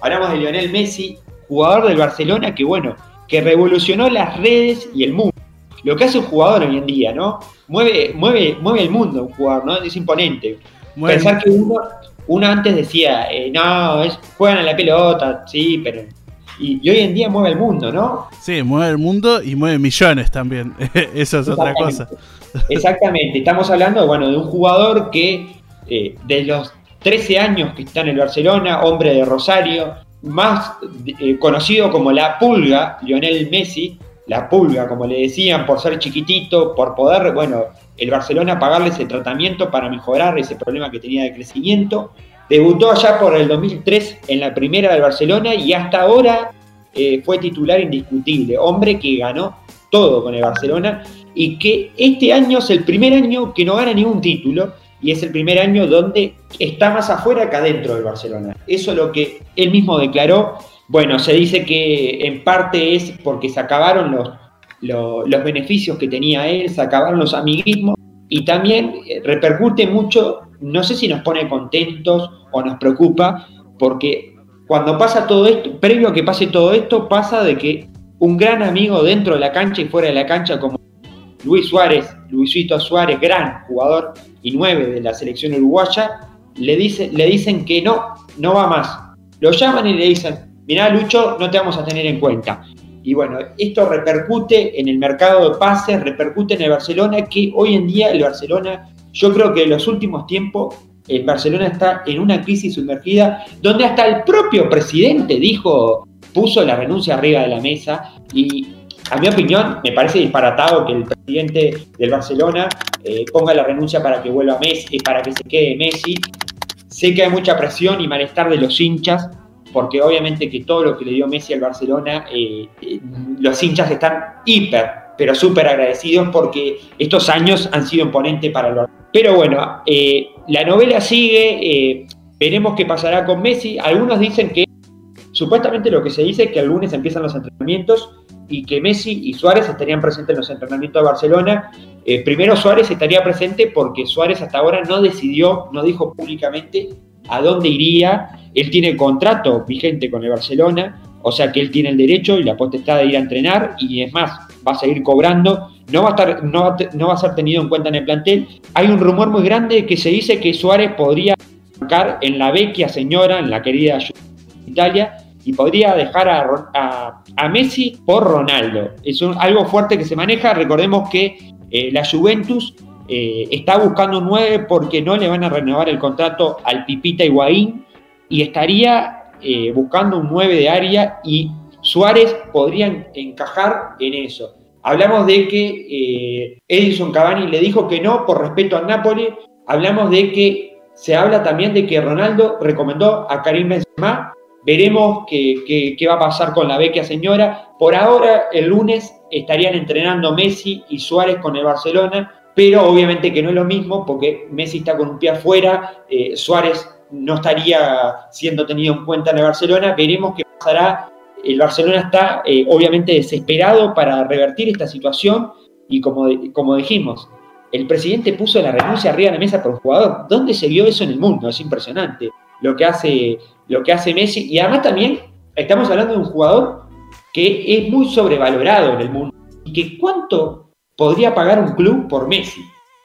Hablamos de Lionel Messi, jugador del Barcelona que bueno, que revolucionó las redes y el mundo. Lo que hace un jugador hoy en día, ¿no? Mueve, mueve, mueve el mundo un jugador, ¿no? Es imponente. Pensar que uno, antes decía, eh, no, es, juegan a la pelota, sí, pero y, hoy en día mueve el mundo, ¿no? Sí, mueve el mundo y mueve millones también. Eso es otra cosa. Exactamente. Estamos hablando, bueno, de un jugador que eh, de los 13 años que está en el Barcelona, hombre de Rosario, más eh, conocido como la pulga, Lionel Messi, la pulga, como le decían, por ser chiquitito, por poder, bueno, el Barcelona pagarle ese tratamiento para mejorar ese problema que tenía de crecimiento. Debutó allá por el 2003 en la primera del Barcelona y hasta ahora eh, fue titular indiscutible. Hombre que ganó todo con el Barcelona y que este año es el primer año que no gana ningún título y es el primer año donde está más afuera que adentro del Barcelona. Eso es lo que él mismo declaró. Bueno, se dice que en parte es porque se acabaron los, los, los beneficios que tenía él, se acabaron los amiguismos y también eh, repercute mucho no sé si nos pone contentos o nos preocupa, porque cuando pasa todo esto, previo a que pase todo esto, pasa de que un gran amigo dentro de la cancha y fuera de la cancha, como Luis Suárez, Luisito Suárez, gran jugador y nueve de la selección uruguaya, le, dice, le dicen que no, no va más. Lo llaman y le dicen, mirá Lucho, no te vamos a tener en cuenta. Y bueno, esto repercute en el mercado de pases, repercute en el Barcelona, que hoy en día el Barcelona, yo creo que en los últimos tiempos, el Barcelona está en una crisis sumergida, donde hasta el propio presidente dijo, puso la renuncia arriba de la mesa y a mi opinión, me parece disparatado que el presidente del Barcelona eh, ponga la renuncia para que vuelva Messi, para que se quede Messi. Sé que hay mucha presión y malestar de los hinchas, porque obviamente que todo lo que le dio Messi al Barcelona, eh, eh, los hinchas están hiper, pero súper agradecidos porque estos años han sido imponentes para el. Pero bueno, la novela sigue, veremos qué pasará con Messi. Algunos dicen que, supuestamente lo que se dice es que el lunes empiezan los entrenamientos y que Messi y Suárez estarían presentes en los entrenamientos de Barcelona. Eh, primero Suárez estaría presente porque Suárez hasta ahora no decidió, no dijo públicamente a dónde iría. Él tiene contrato vigente con el Barcelona, o sea que él tiene el derecho y la potestad de ir a entrenar y es más, va a seguir cobrando. No va a, estar, no va no va a ser tenido en cuenta en el plantel. Hay un rumor muy grande que se dice que Suárez podría marcar en la vecchia señora, en la querida Italia, y podría dejar a, Messi por Ronaldo. Es algo fuerte que se maneja. Recordemos que eh, la Juventus eh, está buscando un 9 porque no le van a renovar el contrato al Pipita Higuaín y estaría eh, buscando un 9 de área y Suárez podría encajar en eso. Hablamos de que Edison Cavani le dijo que no por respeto al Napoli. Hablamos de que se habla también de que Ronaldo recomendó a Karim Benzema Veremos qué, va a pasar con la vecchia señora. Por ahora, el lunes estarían entrenando Messi y Suárez con el Barcelona, pero obviamente que no es lo mismo porque Messi está con un pie afuera, eh, Suárez no estaría siendo tenido en cuenta en el Barcelona. Veremos qué pasará. El Barcelona está eh, obviamente desesperado para revertir esta situación y como, como dijimos, el presidente puso la renuncia arriba de la mesa por un jugador. ¿Dónde se vio eso en el mundo? Es impresionante lo que hace lo que hace Messi. Y además también estamos hablando de un jugador que es muy sobrevalorado en el mundo. Y que cuánto podría pagar un club por Messi.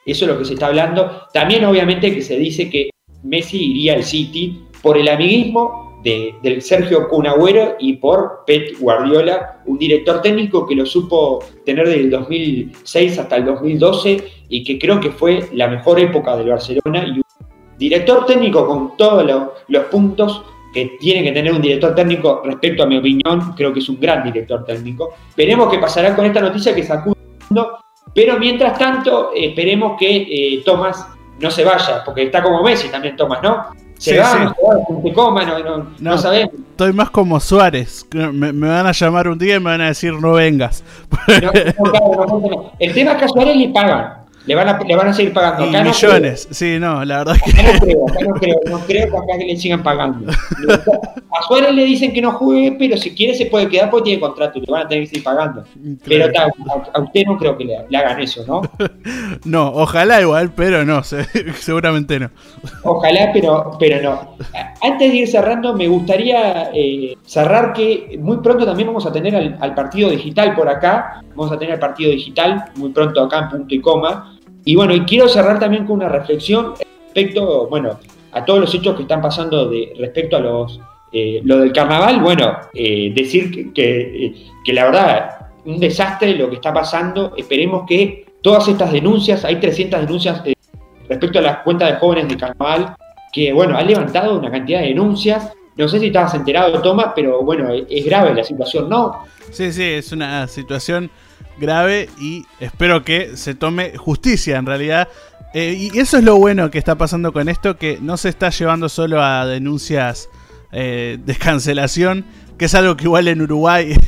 Eso es lo que se está hablando. También obviamente que se dice que Messi iría al City por el amiguismo de, del Sergio Cunagüero y por Pep Guardiola, un director técnico que lo supo tener del 2006 hasta el 2012 y que creo que fue la mejor época del Barcelona y Director técnico con todos los, puntos que tiene que tener un director técnico respecto a mi opinión, creo que es un gran director técnico. Veremos qué pasará con esta noticia que el mundo, pero mientras tanto esperemos que eh, Tomás no se vaya, porque está como Messi también Tomás, ¿no? Se va, no se va, no, no, no, sabemos. Estoy más como Suárez, me, van a llamar un día y me van a decir no vengas. el tema es que a Suárez le pagan, le van, a, le van a seguir pagando. Acá millones, sí, no, la verdad que. no creo, acá no creo, no creo que acá le sigan pagando. A Suárez le dicen que no juegue, pero si quiere se puede quedar porque tiene contrato y le van a tener que seguir pagando. Pero a, usted no creo que le, hagan eso, ¿no? No, ojalá igual, pero no, seguramente no. Ojalá, pero, pero no. Antes de ir cerrando, me gustaría eh, cerrar que muy pronto también vamos a tener al, al partido digital por acá. Vamos a tener el partido digital muy pronto acá en punto y coma y bueno, y quiero cerrar también con una reflexión respecto, bueno, a todos los hechos que están pasando de, respecto a los, eh, lo del carnaval. Bueno, eh, decir que, eh, que, la verdad, un desastre lo que está pasando. Esperemos que todas estas denuncias, hay 300 denuncias respecto a las cuentas de jóvenes de carnaval, que bueno, han levantado una cantidad de denuncias. No sé si estabas enterado, Tomás, pero bueno, es grave la situación, ¿no? Sí, sí, es una situación grave y espero que se tome justicia en realidad. Eh, y eso es lo bueno que está pasando con esto, que no se está llevando solo a denuncias eh, de cancelación, que es algo que igual en Uruguay,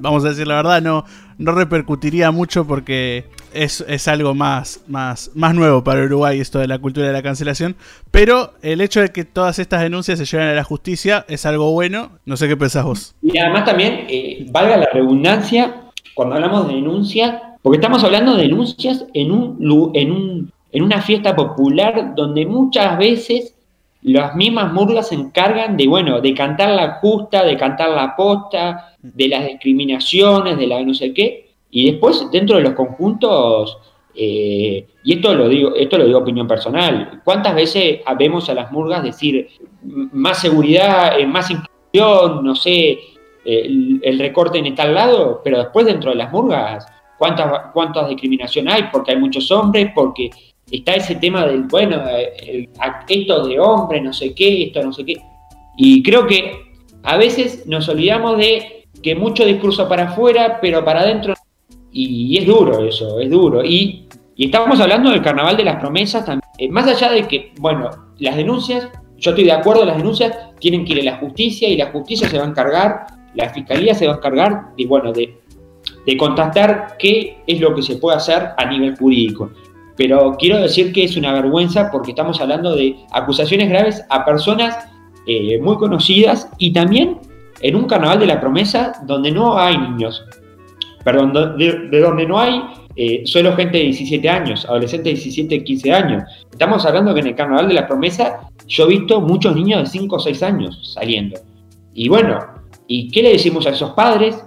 vamos a decir la verdad, no, no repercutiría mucho porque es, es, algo más, más, más nuevo para Uruguay esto de la cultura de la cancelación. Pero el hecho de que todas estas denuncias se lleven a la justicia es algo bueno. No sé qué pensás vos. Y además también, eh, valga la redundancia, cuando hablamos de denuncia, porque estamos hablando de denuncias en, un, en, un, en una fiesta popular donde muchas veces las mismas murgas se encargan de, bueno, de cantar la justa, de cantar la posta, de las discriminaciones, de la no sé qué, y después dentro de los conjuntos, eh, y esto lo digo, esto lo digo opinión personal, ¿cuántas veces vemos a las murgas decir más seguridad, eh, más no sé, el, recorte en tal lado, pero después dentro de las murgas, ¿cuántas, ¿cuántas discriminación hay? Porque hay muchos hombres, porque está ese tema del, bueno, el, esto de hombre, no sé qué, esto no sé qué. Y creo que a veces nos olvidamos de que mucho discurso para afuera, pero para adentro. Y, es duro eso, es duro. Y, y, estamos hablando del carnaval de las promesas también. Eh, más allá de que, bueno, las denuncias, yo estoy de acuerdo, las denuncias tienen que ir a la justicia y la justicia se va a encargar, la fiscalía se va a encargar y bueno, de, de contactar qué es lo que se puede hacer a nivel jurídico. Pero quiero decir que es una vergüenza porque estamos hablando de acusaciones graves a personas eh, muy conocidas y también en un carnaval de la promesa donde no hay niños, perdón, de, donde no hay eh, solo gente de 17 años, adolescentes de 17, 15 años. Estamos hablando que en el carnaval de la promesa yo he visto muchos niños de 5 o 6 años saliendo. Y bueno, ¿y qué le decimos a esos padres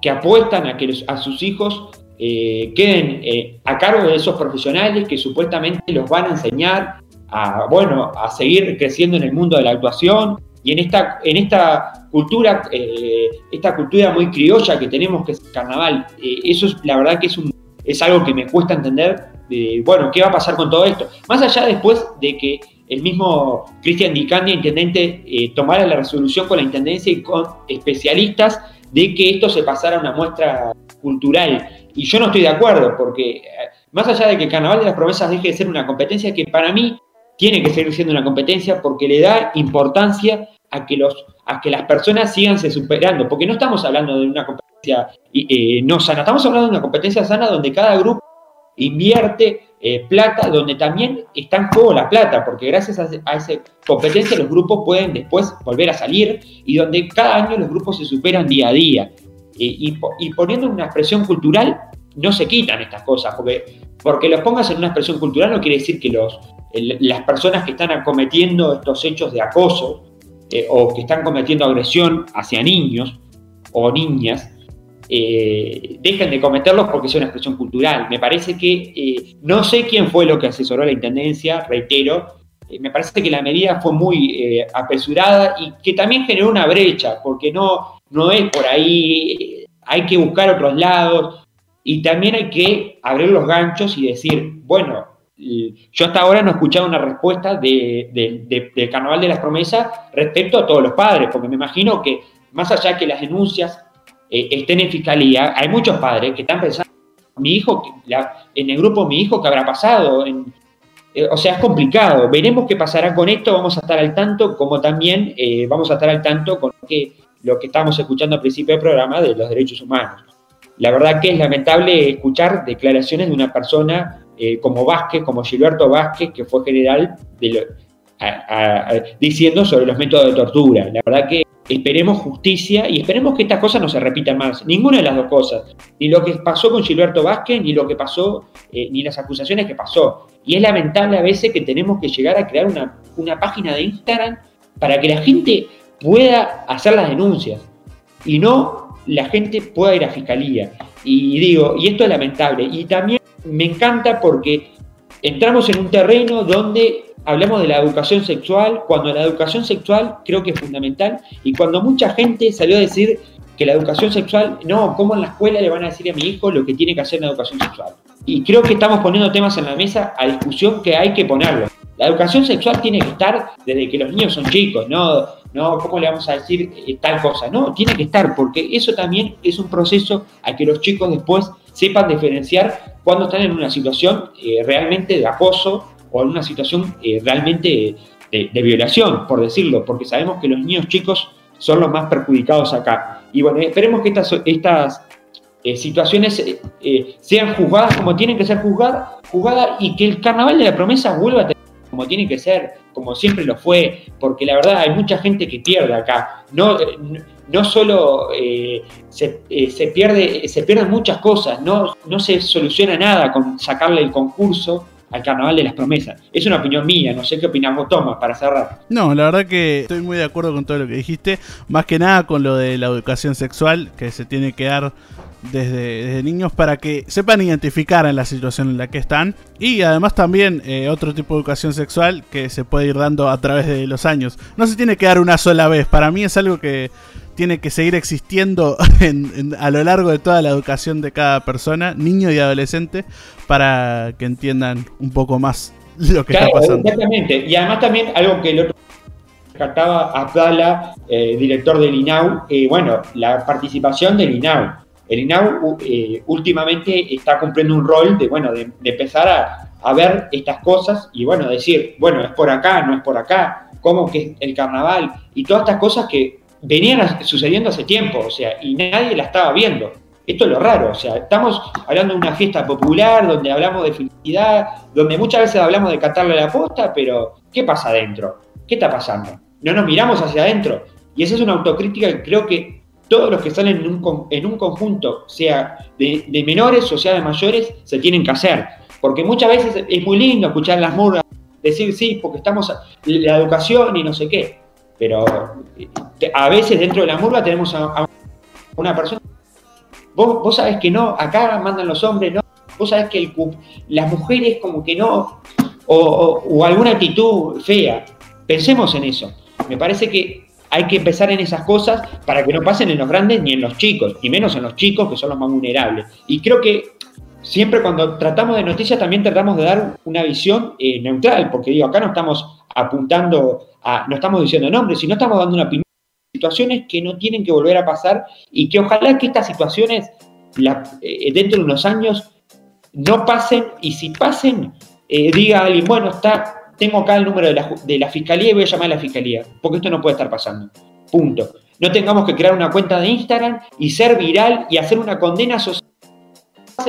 que apuestan a que a sus hijos eh, queden a cargo de esos profesionales que supuestamente los van a enseñar a, bueno, a seguir creciendo en el mundo de la actuación y en esta, en esta cultura, eh, esta cultura muy criolla que tenemos que es el carnaval. Eh, eso es, la verdad que es, un, es algo que me cuesta entender, de, bueno, ¿qué va a pasar con todo esto? Más allá después de que el mismo Cristian Dicandia, intendente, eh, tomara la resolución con la intendencia y con especialistas de que esto se pasara a una muestra cultural. Y yo no estoy de acuerdo, porque más allá de que el Carnaval de las Promesas deje de ser una competencia que para mí tiene que seguir siendo una competencia porque le da importancia a que, los, a que las personas sigan se superando, porque no estamos hablando de una competencia eh, no sana, estamos hablando de una competencia sana donde cada grupo invierte eh, plata, donde también está en juego la plata, porque gracias a, esa competencia los grupos pueden después volver a salir y donde cada año los grupos se superan día a día. Eh, y, poniendo una expresión cultural, no se quitan estas cosas, porque, porque los pongas en una expresión cultural no quiere decir que los, las personas que están acometiendo estos hechos de acoso eh, o que están cometiendo agresión hacia niños o niñas, eh, dejen de cometerlos porque es una expresión cultural. Me parece que eh, no sé quién fue lo que asesoró a la Intendencia, reitero, me parece que la medida fue muy apresurada y que también generó una brecha, porque no, no es por ahí, hay que buscar otros lados y también hay que abrir los ganchos y decir, bueno, yo hasta ahora no he escuchado una respuesta de, del Carnaval de las Promesas respecto a todos los padres, porque me imagino que más allá que las denuncias eh, estén en fiscalía, hay muchos padres que están pensando, mi hijo, en el grupo mi hijo, ¿qué habrá pasado? Eh, o sea, es complicado. Veremos qué pasará con esto, vamos a estar al tanto, como también eh, vamos a estar al tanto con lo que estamos escuchando al principio del programa de los derechos humanos. La verdad que es lamentable escuchar declaraciones de una persona eh, como Vázquez, como Gilberto Vázquez, que fue general, diciendo sobre los métodos de tortura. La verdad que esperemos justicia y esperemos que estas cosas no se repitan más. Ninguna de las dos cosas. Ni lo que pasó con Gilberto Vázquez, ni lo que pasó, eh, ni las acusaciones que pasó. Y es lamentable a veces que tenemos que llegar a crear una, una página de Instagram para que la gente pueda hacer las denuncias y no la gente pueda ir a fiscalía. Y digo, y esto es lamentable. Y también me encanta porque entramos en un terreno donde hablamos de la educación sexual, cuando la educación sexual creo que es fundamental y cuando mucha gente salió a decir que la educación sexual, no, ¿cómo en la escuela le van a decir a mi hijo lo que tiene que hacer en la educación sexual? Y creo que estamos poniendo temas en la mesa a discusión que hay que ponerlo. La educación sexual tiene que estar desde que los niños son chicos, no, no, ¿cómo le vamos a decir eh, tal cosa? No, tiene que estar, porque eso también es un proceso a que los chicos después sepan diferenciar cuando están en una situación eh, realmente de acoso o en una situación eh, realmente de, violación, por decirlo, porque sabemos que los niños chicos son los más perjudicados acá. Y bueno, esperemos que estas, estas eh, situaciones sean juzgadas como tienen que ser juzgadas, juzgadas y que el carnaval de la promesa vuelva a tener como tiene que ser, como siempre lo fue, porque la verdad hay mucha gente que pierde acá. No, no solo eh, eh, se, pierde, se pierden muchas cosas, no, no se soluciona nada con sacarle el concurso al Carnaval de las Promesas. Es una opinión mía, no sé qué opinas vos, Tomás, para cerrar. No, la verdad que estoy muy de acuerdo con todo lo que dijiste, más que nada con lo de la educación sexual, que se tiene que dar desde, niños para que sepan identificar en la situación en la que están. Y además también eh, otro tipo de educación sexual que se puede ir dando a través de los años. No se tiene que dar una sola vez. Para mí es algo que tiene que seguir existiendo a lo largo de toda la educación de cada persona, niño y adolescente, para que entiendan un poco más lo que está pasando. Exactamente. Y además también algo que el otro rescataba Abdala, eh, director del INAU, eh, bueno, la participación del INAU. El INAU eh, últimamente está cumpliendo un rol de, bueno, de, empezar a, a, ver estas cosas y, bueno, decir, bueno, es por acá, no es por acá, cómo que es el carnaval y todas estas cosas que venían sucediendo hace tiempo, o sea, y nadie la estaba viendo. Esto es lo raro, o sea, estamos hablando de una fiesta popular donde hablamos de felicidad, donde muchas veces hablamos de cantarle la posta, pero ¿qué pasa adentro? ¿Qué está pasando? No nos miramos hacia adentro. Y esa es una autocrítica que creo que todos los que un, en un conjunto, sea de, menores o sea de mayores, se tienen que hacer. Porque muchas veces es muy lindo escuchar las murgas, decir sí, porque estamos la educación y no sé qué pero eh, a veces dentro de la murga tenemos a, una persona. Vos, vos sabés que no, acá mandan los hombres, no. Vos sabés que el, las mujeres como que no, o, alguna actitud fea. Pensemos en eso. Me parece que hay que empezar en esas cosas para que no pasen en los grandes ni en los chicos, y menos en los chicos que son los más vulnerables. Y creo que siempre cuando tratamos de noticias también tratamos de dar una visión eh, neutral, porque digo, acá no estamos apuntando no estamos diciendo nombres, sino estamos dando una opinión situaciones que no tienen que volver a pasar y que ojalá que estas situaciones eh, dentro de unos años no pasen y si pasen, eh, diga alguien, bueno, está, tengo acá el número de la, de la fiscalía y voy a llamar a la fiscalía, porque esto no puede estar pasando. Punto. No tengamos que crear una cuenta de Instagram y ser viral y hacer una condena social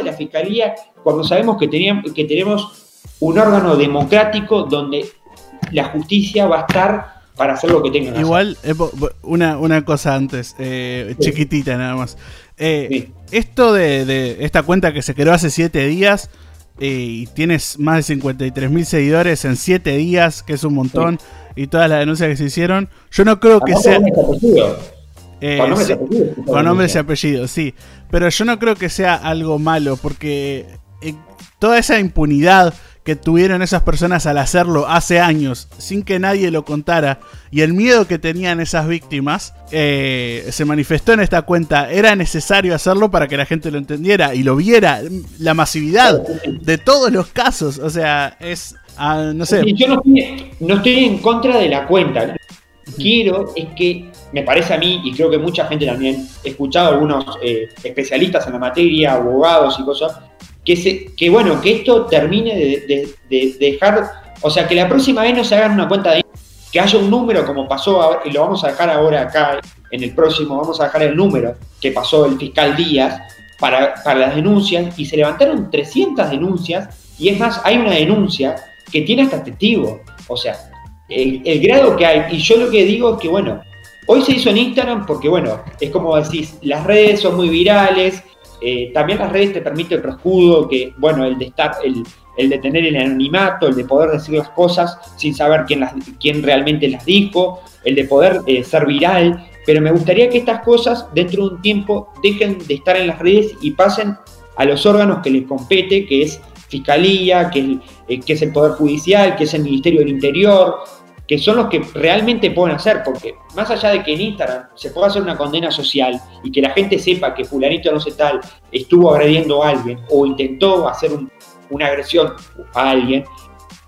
la fiscalía cuando sabemos que, teníamos, que tenemos un órgano democrático donde la justicia va a estar para hacer lo que tenga que Igual, una, una cosa antes, eh, chiquitita nada más. Eh, esto de, esta cuenta que se creó hace 7 días eh, y tienes más de 53 mil seguidores en 7 días, que es un montón, y todas las denuncias que se hicieron, yo no creo que sea... con nombres y apellidos, sí. Pero yo no creo que sea algo malo, porque toda esa impunidad que tuvieron esas personas al hacerlo hace años sin que nadie lo contara y el miedo que tenían esas víctimas eh, se manifestó en esta cuenta. Era necesario hacerlo para que la gente lo entendiera y lo viera. La masividad de todos los casos. O sea, es... Ah, no sé. Yo no estoy, en contra de la cuenta. Quiero es que me parece a mí, y creo que mucha gente también, he escuchado a algunos eh, especialistas en la materia, abogados y cosas, que, bueno, que esto termine de, dejar, o sea, que la próxima vez no se hagan una cuenta de que haya un número como pasó, y lo vamos a dejar ahora acá en el próximo, vamos a dejar el número que pasó el fiscal Díaz para, para las denuncias, y se levantaron 300 denuncias, y es más, hay una denuncia que tiene hasta testigo, o sea, el, el grado que hay, y yo lo que digo es que, bueno, Hoy se hizo en Instagram porque, bueno, es como decís, las redes son muy virales, eh, también las redes te permiten otro escudo, que, bueno, el de estar, el, el, de tener el anonimato, el de poder decir las cosas sin saber quién, las, quién realmente las dijo, el de poder eh, ser viral. Pero me gustaría que estas cosas, dentro de un tiempo, dejen de estar en las redes y pasen a los órganos que les compete, que es Fiscalía, que eh, que es el Poder Judicial, que es el Ministerio del Interior, que son los que realmente pueden hacer, porque más allá de que en Instagram se pueda hacer una condena social y que la gente sepa que fulanito no sé tal estuvo agrediendo a alguien o intentó hacer una agresión a alguien,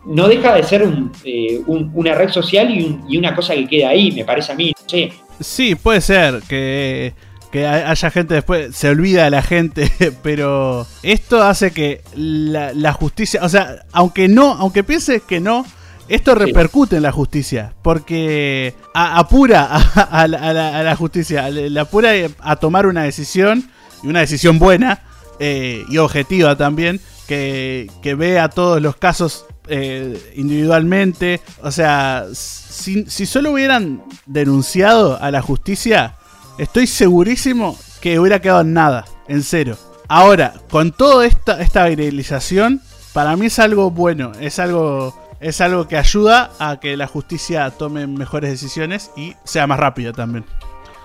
no deja de ser eh, una red social y, una cosa que queda ahí, me parece a mí, no. Sí, puede ser que que haya gente después, se olvida de la gente, pero esto hace que la, la, justicia, o sea, aunque no, aunque pienses que no, esto repercute en la justicia, porque apura a, la, justicia, le apura a tomar una decisión, y una decisión buena eh, y objetiva también, que, que ve a todos los casos eh, individualmente. O sea, si, si, solo hubieran denunciado a la justicia, estoy segurísimo que hubiera quedado en nada, en cero. Ahora, con toda esta, esta viralización, para mí es algo bueno, es algo es algo que ayuda a que la justicia tome mejores decisiones y sea más rápida también.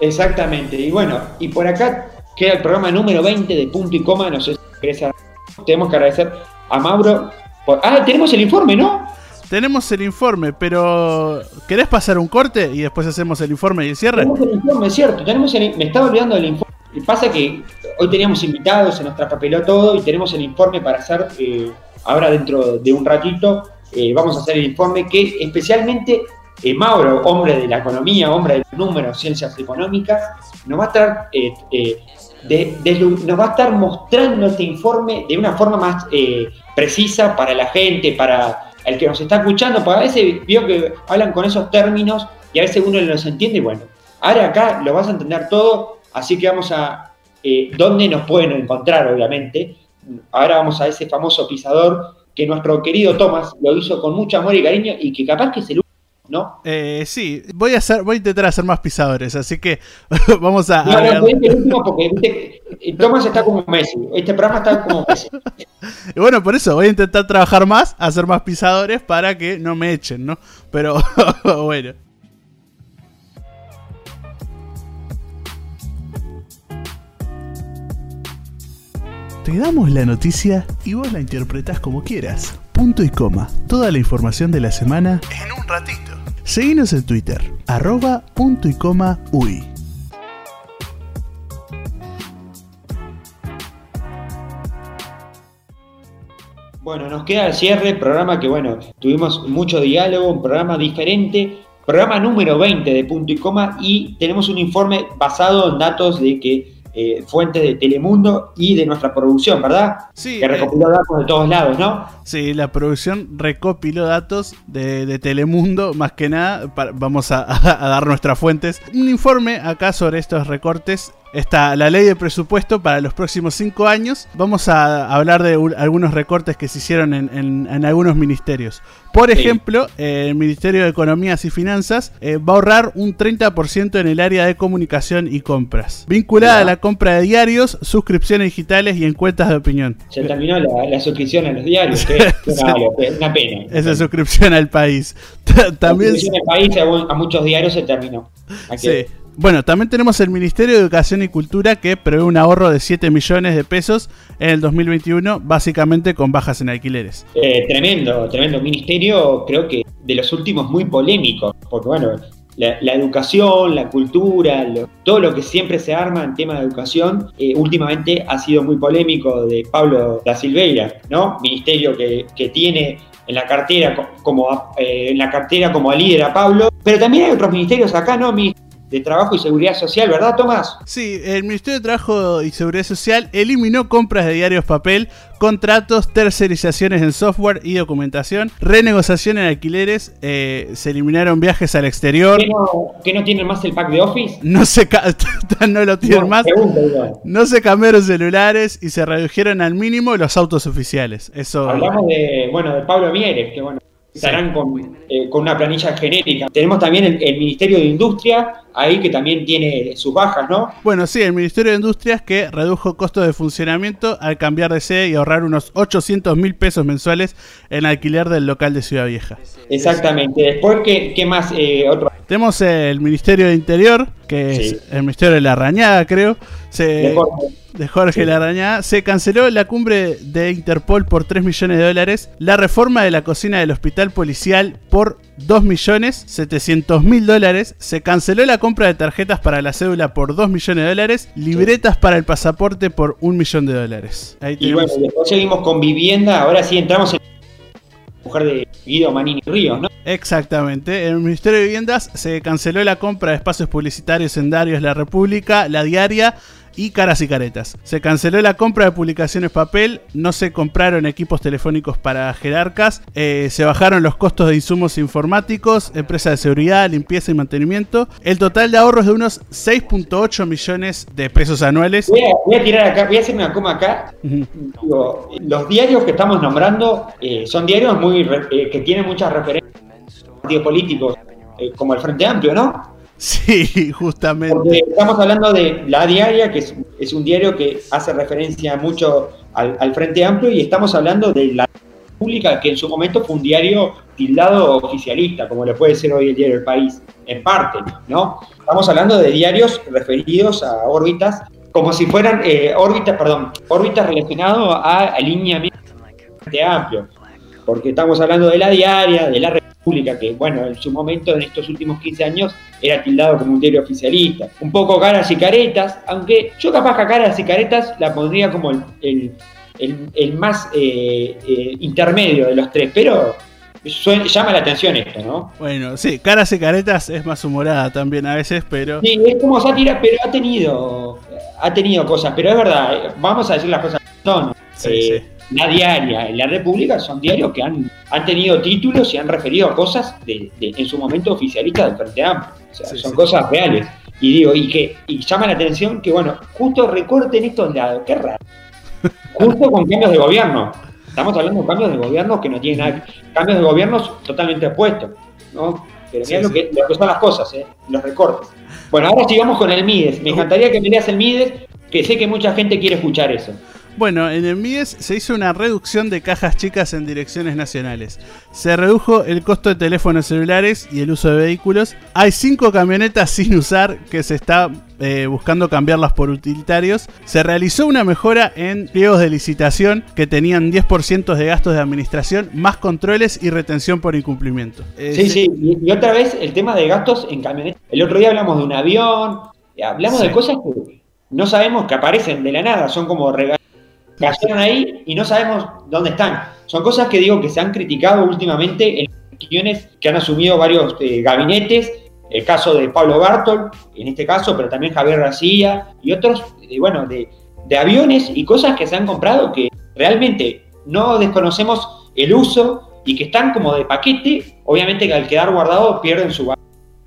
Exactamente. Y bueno, y por acá queda el programa número 20 de punto y coma. No sé si querés Tenemos que agradecer a Mauro. Ah, tenemos el informe, ¿no? Tenemos el informe, pero ¿querés pasar un corte y después hacemos el informe y el cierre? Tenemos el informe, es cierto. Tenemos me estaba olvidando del informe. Pasa que hoy teníamos invitados, se nos traspapeló todo y tenemos el informe para hacer eh, ahora dentro de un ratito. Eh, vamos a hacer el informe que especialmente eh, Mauro, hombre de la economía, hombre de números, ciencias económicas, nos va a estar, nos va a estar mostrando este informe de una forma más precisa para la gente, para el que nos está escuchando, porque a veces vio que hablan con esos términos y a veces uno no los entiende bueno, ahora acá lo vas a entender todo, así que vamos a, eh, ¿dónde nos pueden encontrar obviamente? Ahora vamos a ese famoso pisador que nuestro querido Tomás lo hizo con mucho amor y cariño y que capaz que se lo ¿no? Eh, sí, voy a hacer, voy a intentar hacer más pisadores, así que vamos a. No, este último porque Tomás está como Messi, este programa está como Messi. y bueno, por eso voy a intentar trabajar más, hacer más pisadores para que no me echen, ¿no? Pero bueno. Te damos la noticia y vos la interpretás como quieras. Punto y coma. Toda la información de la semana en un ratito. Seguinos en Twitter, arroba punto y coma UI. Bueno, nos queda el cierre, programa que bueno, tuvimos mucho diálogo, un programa diferente, programa número 20 de punto y coma y tenemos un informe basado en datos de que eh, fuentes de Telemundo y de nuestra producción, ¿verdad? Sí. Que recopiló datos de todos lados, ¿no? Sí, la producción recopiló datos de, Telemundo, más que nada, vamos a, dar nuestras fuentes. Un informe acá sobre estos recortes está la ley de presupuesto para los próximos cinco años. Vamos a hablar de algunos recortes que se hicieron en, algunos ministerios. Por ejemplo, el Ministerio de Economías y Finanzas eh, va a ahorrar un 30% en el área de comunicación y compras, vinculada a la compra de diarios, suscripciones digitales y encuestas de opinión. Se terminó la, suscripción a los diarios, que es una, pena. Esa suscripción al país. También... La suscripción al país a, muchos diarios se terminó. Sí. Bueno, también tenemos el Ministerio de Educación y Cultura que prevé un ahorro de 7 millones de pesos en el 2021, básicamente con bajas en alquileres. Eh, tremendo, tremendo. Ministerio, creo que de los últimos muy polémicos, porque bueno, la, educación, la cultura, todo lo que siempre se arma en tema de educación, eh, últimamente ha sido muy polémico de Pablo da Silveira, ¿no? Ministerio que, tiene en la cartera como eh, en la cartera como líder a Pablo, pero también hay otros ministerios acá, ¿no? De Trabajo y Seguridad Social, ¿verdad, Tomás? Sí, el Ministerio de Trabajo y Seguridad Social eliminó compras de diarios papel, contratos, tercerizaciones en software y documentación, renegociación en alquileres, eh, se eliminaron viajes al exterior. ¿Que no, tienen más el pack de Office? No se no lo tienen más. no se cambiaron celulares y se redujeron al mínimo los autos oficiales. Eso. Hablamos de, bueno, de Pablo Mieres, que bueno estarán eh, con, una planilla genérica. Tenemos también el, Ministerio de Industria, ahí que también tiene sus bajas, ¿no? Bueno, sí, el Ministerio de Industrias que redujo costos de funcionamiento al cambiar de sede y ahorrar unos 800 mil pesos mensuales en alquiler del local de Ciudad Vieja. Exactamente. Después, ¿qué, más? Eh, otro? Tenemos el Ministerio de Interior, que es el Ministerio de la Rañada, creo. Se de Jorge. Larañá, se canceló la cumbre de Interpol por 3 millones de dólares, la reforma de la cocina del hospital policial por 2 millones 700 mil dólares, se canceló la compra de tarjetas para la cédula por 2 millones de dólares, libretas para el pasaporte por 1 millón de dólares. y bueno, después seguimos con vivienda, ahora sí entramos en mujer de Guido Manini Ríos, ¿no? Exactamente. En el Ministerio de Viviendas se canceló la compra de espacios publicitarios en Darios La República, La Diaria, y caras y caretas. Se canceló la compra de publicaciones papel, no se compraron equipos telefónicos para jerarcas, eh, se bajaron los costos de insumos informáticos, empresas de seguridad, limpieza y mantenimiento. El total de ahorros de unos 6.8 millones de pesos anuales. Voy a, tirar acá, voy a hacerme una coma acá. los diarios que estamos nombrando eh, son diarios muy eh, que tienen muchas referencias políticos, como el Frente Amplio, ¿no? Sí, justamente. Porque estamos hablando de La Diaria, que es, un diario que hace referencia mucho al, Frente Amplio, y estamos hablando de La Pública, que en su momento fue un diario tildado oficialista, como le puede ser hoy el diario El País, en parte, ¿no? Estamos hablando de diarios referidos a órbitas como si fueran eh, órbitas, perdón, órbitas relacionadas a alineamiento amplio, porque estamos hablando de la diaria, de la República, que bueno, en su momento, en estos últimos 15 años, era tildado como un diario oficialista. Un poco caras y caretas, aunque yo capaz que caras y caretas la pondría como el, el, más eh, eh, intermedio de los tres, pero llama la atención esto, ¿no? Bueno, sí, caras y caretas es más humorada también a veces, pero... Sí, es como sátira, pero ha tenido, ha tenido cosas, pero es verdad, vamos a decir las cosas que son. Eh, la diaria, la República son diarios que han, han tenido títulos y han referido a cosas de, en su momento oficialistas del Frente Amplio. O sea, son cosas reales. Y digo, y que y llama la atención que, bueno, justo recorten estos lados, qué raro. Justo con cambios de gobierno. Estamos hablando de cambios de gobierno que no tienen nada. Cambios de gobiernos totalmente opuestos. ¿no? Pero mira lo, que, son las cosas, ¿eh? los recortes. Bueno, ahora sigamos con el MIDES. Me encantaría que me leas el MIDES, que sé que mucha gente quiere escuchar eso. Bueno, en el MIDES se hizo una reducción de cajas chicas en direcciones nacionales. Se redujo el costo de teléfonos celulares y el uso de vehículos. Hay cinco camionetas sin usar que se está eh, buscando cambiarlas por utilitarios. Se realizó una mejora en pliegos de licitación que tenían 10% de gastos de administración, más controles y retención por incumplimiento. Eh, sí, sí, y, otra vez el tema de gastos en camionetas. El otro día hablamos de un avión, hablamos de cosas que no sabemos que aparecen de la nada, son como regalos cayeron ahí y no sabemos dónde están. Son cosas que digo que se han criticado últimamente en cuestiones que han asumido varios eh, gabinetes, el caso de Pablo Bartol, en este caso, pero también Javier García y otros, eh, bueno, de, aviones y cosas que se han comprado que realmente no desconocemos el uso y que están como de paquete, obviamente que al quedar guardado pierden su valor.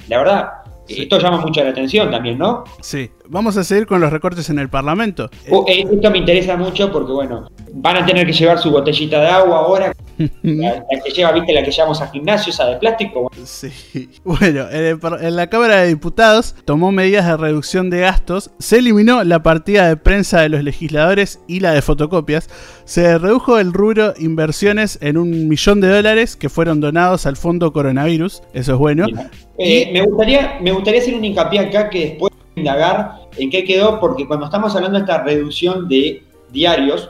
La verdad, esto llama mucho la atención también, ¿no? Sí. Vamos a seguir con los recortes en el Parlamento. Uh, eh, esto me interesa mucho porque, bueno, van a tener que llevar su botellita de agua ahora. La, que lleva, viste, la que llevamos al gimnasio, esa de plástico. Sí. Bueno, en, la Cámara de Diputados tomó medidas de reducción de gastos. Se eliminó la partida de prensa de los legisladores y la de fotocopias. Se redujo el rubro inversiones en un millón de dólares que fueron donados al Fondo Coronavirus. Eso es bueno. Eh, me, gustaría, me gustaría hacer un hincapié acá que después indagar en qué quedó, porque cuando estamos hablando de esta reducción de diarios,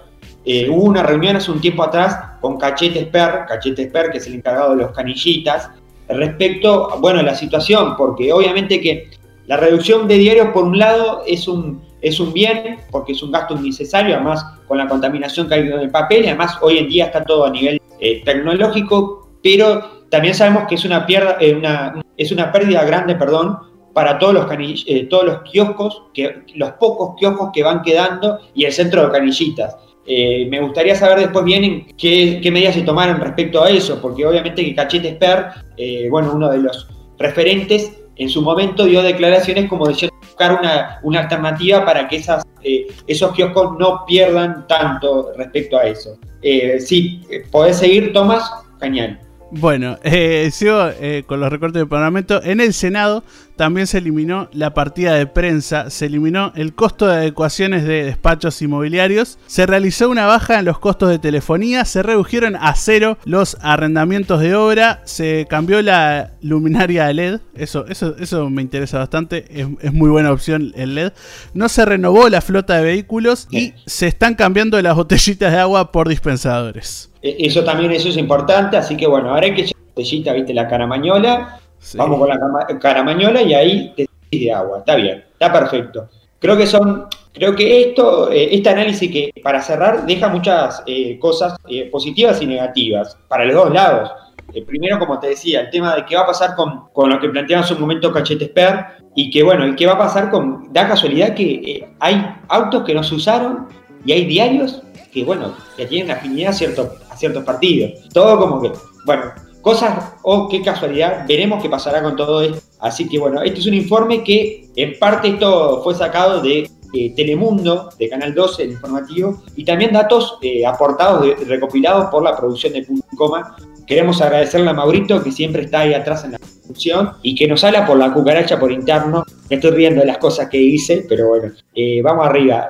eh, hubo una reunión hace un tiempo atrás con Cachete Per, Cachete Per, que es el encargado de los canillitas, respecto, bueno, a la situación, porque obviamente que la reducción de diarios, por un lado, es un, es un bien, porque es un gasto innecesario, además con la contaminación que hay en el papel, y además hoy en día está todo a nivel eh, tecnológico, pero también sabemos que es una, pierda, eh, una, es una pérdida grande, perdón, para todos los, eh, todos los kioscos, que, los pocos kioscos que van quedando y el centro de canillitas. Eh, me gustaría saber después bien qué, medidas se tomaron respecto a eso, porque obviamente que Cachete Per, eh, bueno, uno de los referentes, en su momento dio declaraciones como diciendo buscar una, una alternativa para que esas, esos kioscos no pierdan tanto respecto a eso. sí, podés seguir, Tomás, genial. Bueno, eh, sigo eh, con los recortes del Parlamento. En el Senado también se eliminó la partida de prensa, se eliminó el costo de adecuaciones de despachos inmobiliarios, se realizó una baja en los costos de telefonía, se redujeron a cero los arrendamientos de obra, se cambió la luminaria LED, eso, eso, eso me interesa bastante, es, muy buena opción el LED, no se renovó la flota de vehículos y se están cambiando las botellitas de agua por dispensadores. E, eso también eso es importante, así que bueno, ahora hay que botellita, viste, la caramañola Vamos con la caramañola y ahí te de agua. Está bien, está perfecto. Creo que son, creo que esto, eh, este análisis que para cerrar deja muchas eh, cosas eh, positivas y negativas para los dos lados. primero, como te decía, el tema de qué va a pasar con, con lo que planteaba en su momento Cachete Per y que bueno, qué va a pasar con, da casualidad que hay autos que no se usaron y hay diarios que bueno, que tienen afinidad a ciertos, a ciertos partidos. Todo como que, bueno, Cosas, oh, qué casualidad, veremos qué pasará con todo esto. Así que bueno, este es un informe que en parte esto fue sacado de eh, Telemundo, de Canal 12, el informativo, y también datos eh, aportados, recopilados por la producción de Punto Coma. Queremos agradecerle a Maurito, que siempre está ahí atrás en la producción, y que nos habla por la cucaracha por interno. Me estoy riendo de las cosas que hice, pero bueno, eh, vamos arriba.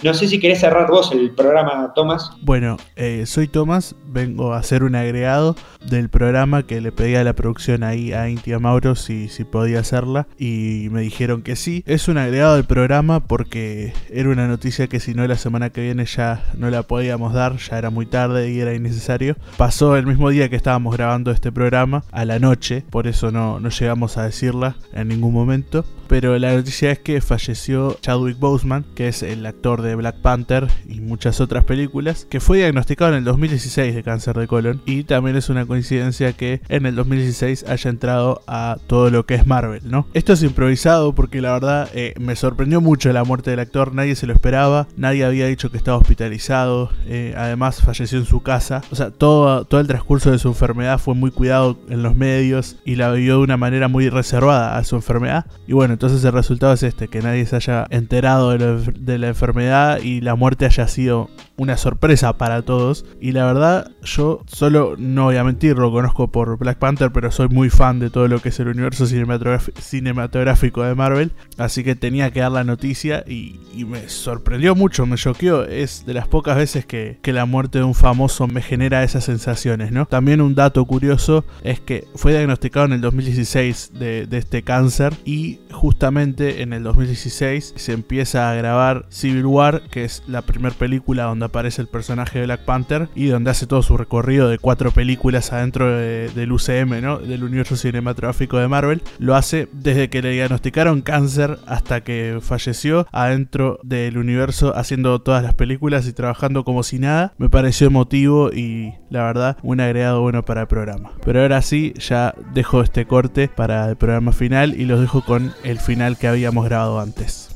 No sé si querés cerrar vos el programa, Tomás. Bueno, eh, soy Tomás, vengo a hacer un agregado del programa que le pedí a la producción ahí a Intia Mauro si, si podía hacerla y me dijeron que sí. Es un agregado del programa porque era una noticia que si no la semana que viene ya no la podíamos dar, ya era muy tarde y era innecesario. Pasó el mismo día que estábamos grabando este programa, a la noche, por eso no, no llegamos a decirla en ningún momento. Pero la noticia es que falleció Chadwick Boseman, que es el actor de Black Panther y muchas otras películas, que fue diagnosticado en el 2016 cáncer de colon. Y también es una coincidencia que en el 2016 haya entrado a todo lo que es Marvel, ¿no? Esto es improvisado porque la verdad eh, me sorprendió mucho la muerte del actor, nadie se lo esperaba, nadie había dicho que estaba hospitalizado, eh, además falleció en su casa. O sea, todo, todo el transcurso de su enfermedad fue muy cuidado en los medios y la vivió de una manera muy reservada a su enfermedad. Y bueno, entonces el resultado es este, que nadie se haya enterado de, la enfermedad y la muerte haya sido una sorpresa para todos. Y la verdad, yo solo, no voy a mentir, lo conozco por Black Panther, pero soy muy fan de todo lo que es el universo cinematográfico de Marvel. Así que tenía que dar la noticia y, me sorprendió mucho, me choqueó. Es de las pocas veces que, la muerte de un famoso me genera esas sensaciones, ¿no? También un dato curioso es que fue diagnosticado en el 2016 de, de este cáncer y justamente en el 2016 se empieza a grabar Civil War, que es la primera película donde aparece el personaje de Black Panther y donde hace todo su recorrido de cuatro películas adentro del UCM, ¿no? Del universo cinematográfico de Marvel. Lo hace desde que le diagnosticaron cáncer hasta que falleció adentro del universo haciendo todas las películas y trabajando como si nada. Me pareció emotivo y la verdad un agregado bueno para el programa. Pero ahora sí, ya dejo este corte para el programa final y los dejo con el final que habíamos grabado antes.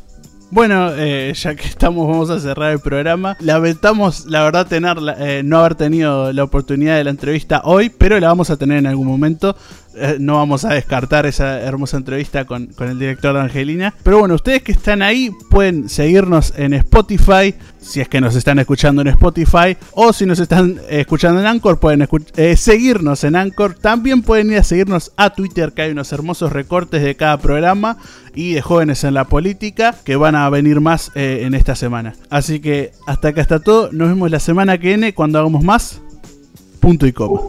Bueno, eh, ya que estamos, vamos a cerrar el programa. Lamentamos, la verdad, tener, eh, no haber tenido la oportunidad de la entrevista hoy, pero la vamos a tener en algún momento. Eh, no vamos a descartar esa hermosa entrevista con, el director de Angelina. Pero bueno, ustedes que están ahí pueden seguirnos en Spotify, si es que nos están escuchando en Spotify, o si nos están escuchando en Anchor, pueden eh, seguirnos en Anchor. También pueden ir a seguirnos a Twitter, que hay unos hermosos recortes de cada programa y de jóvenes en la política que van a venir más eh, en esta semana. Así que hasta acá está todo. Nos vemos la semana que viene cuando hagamos más. Punto y coma.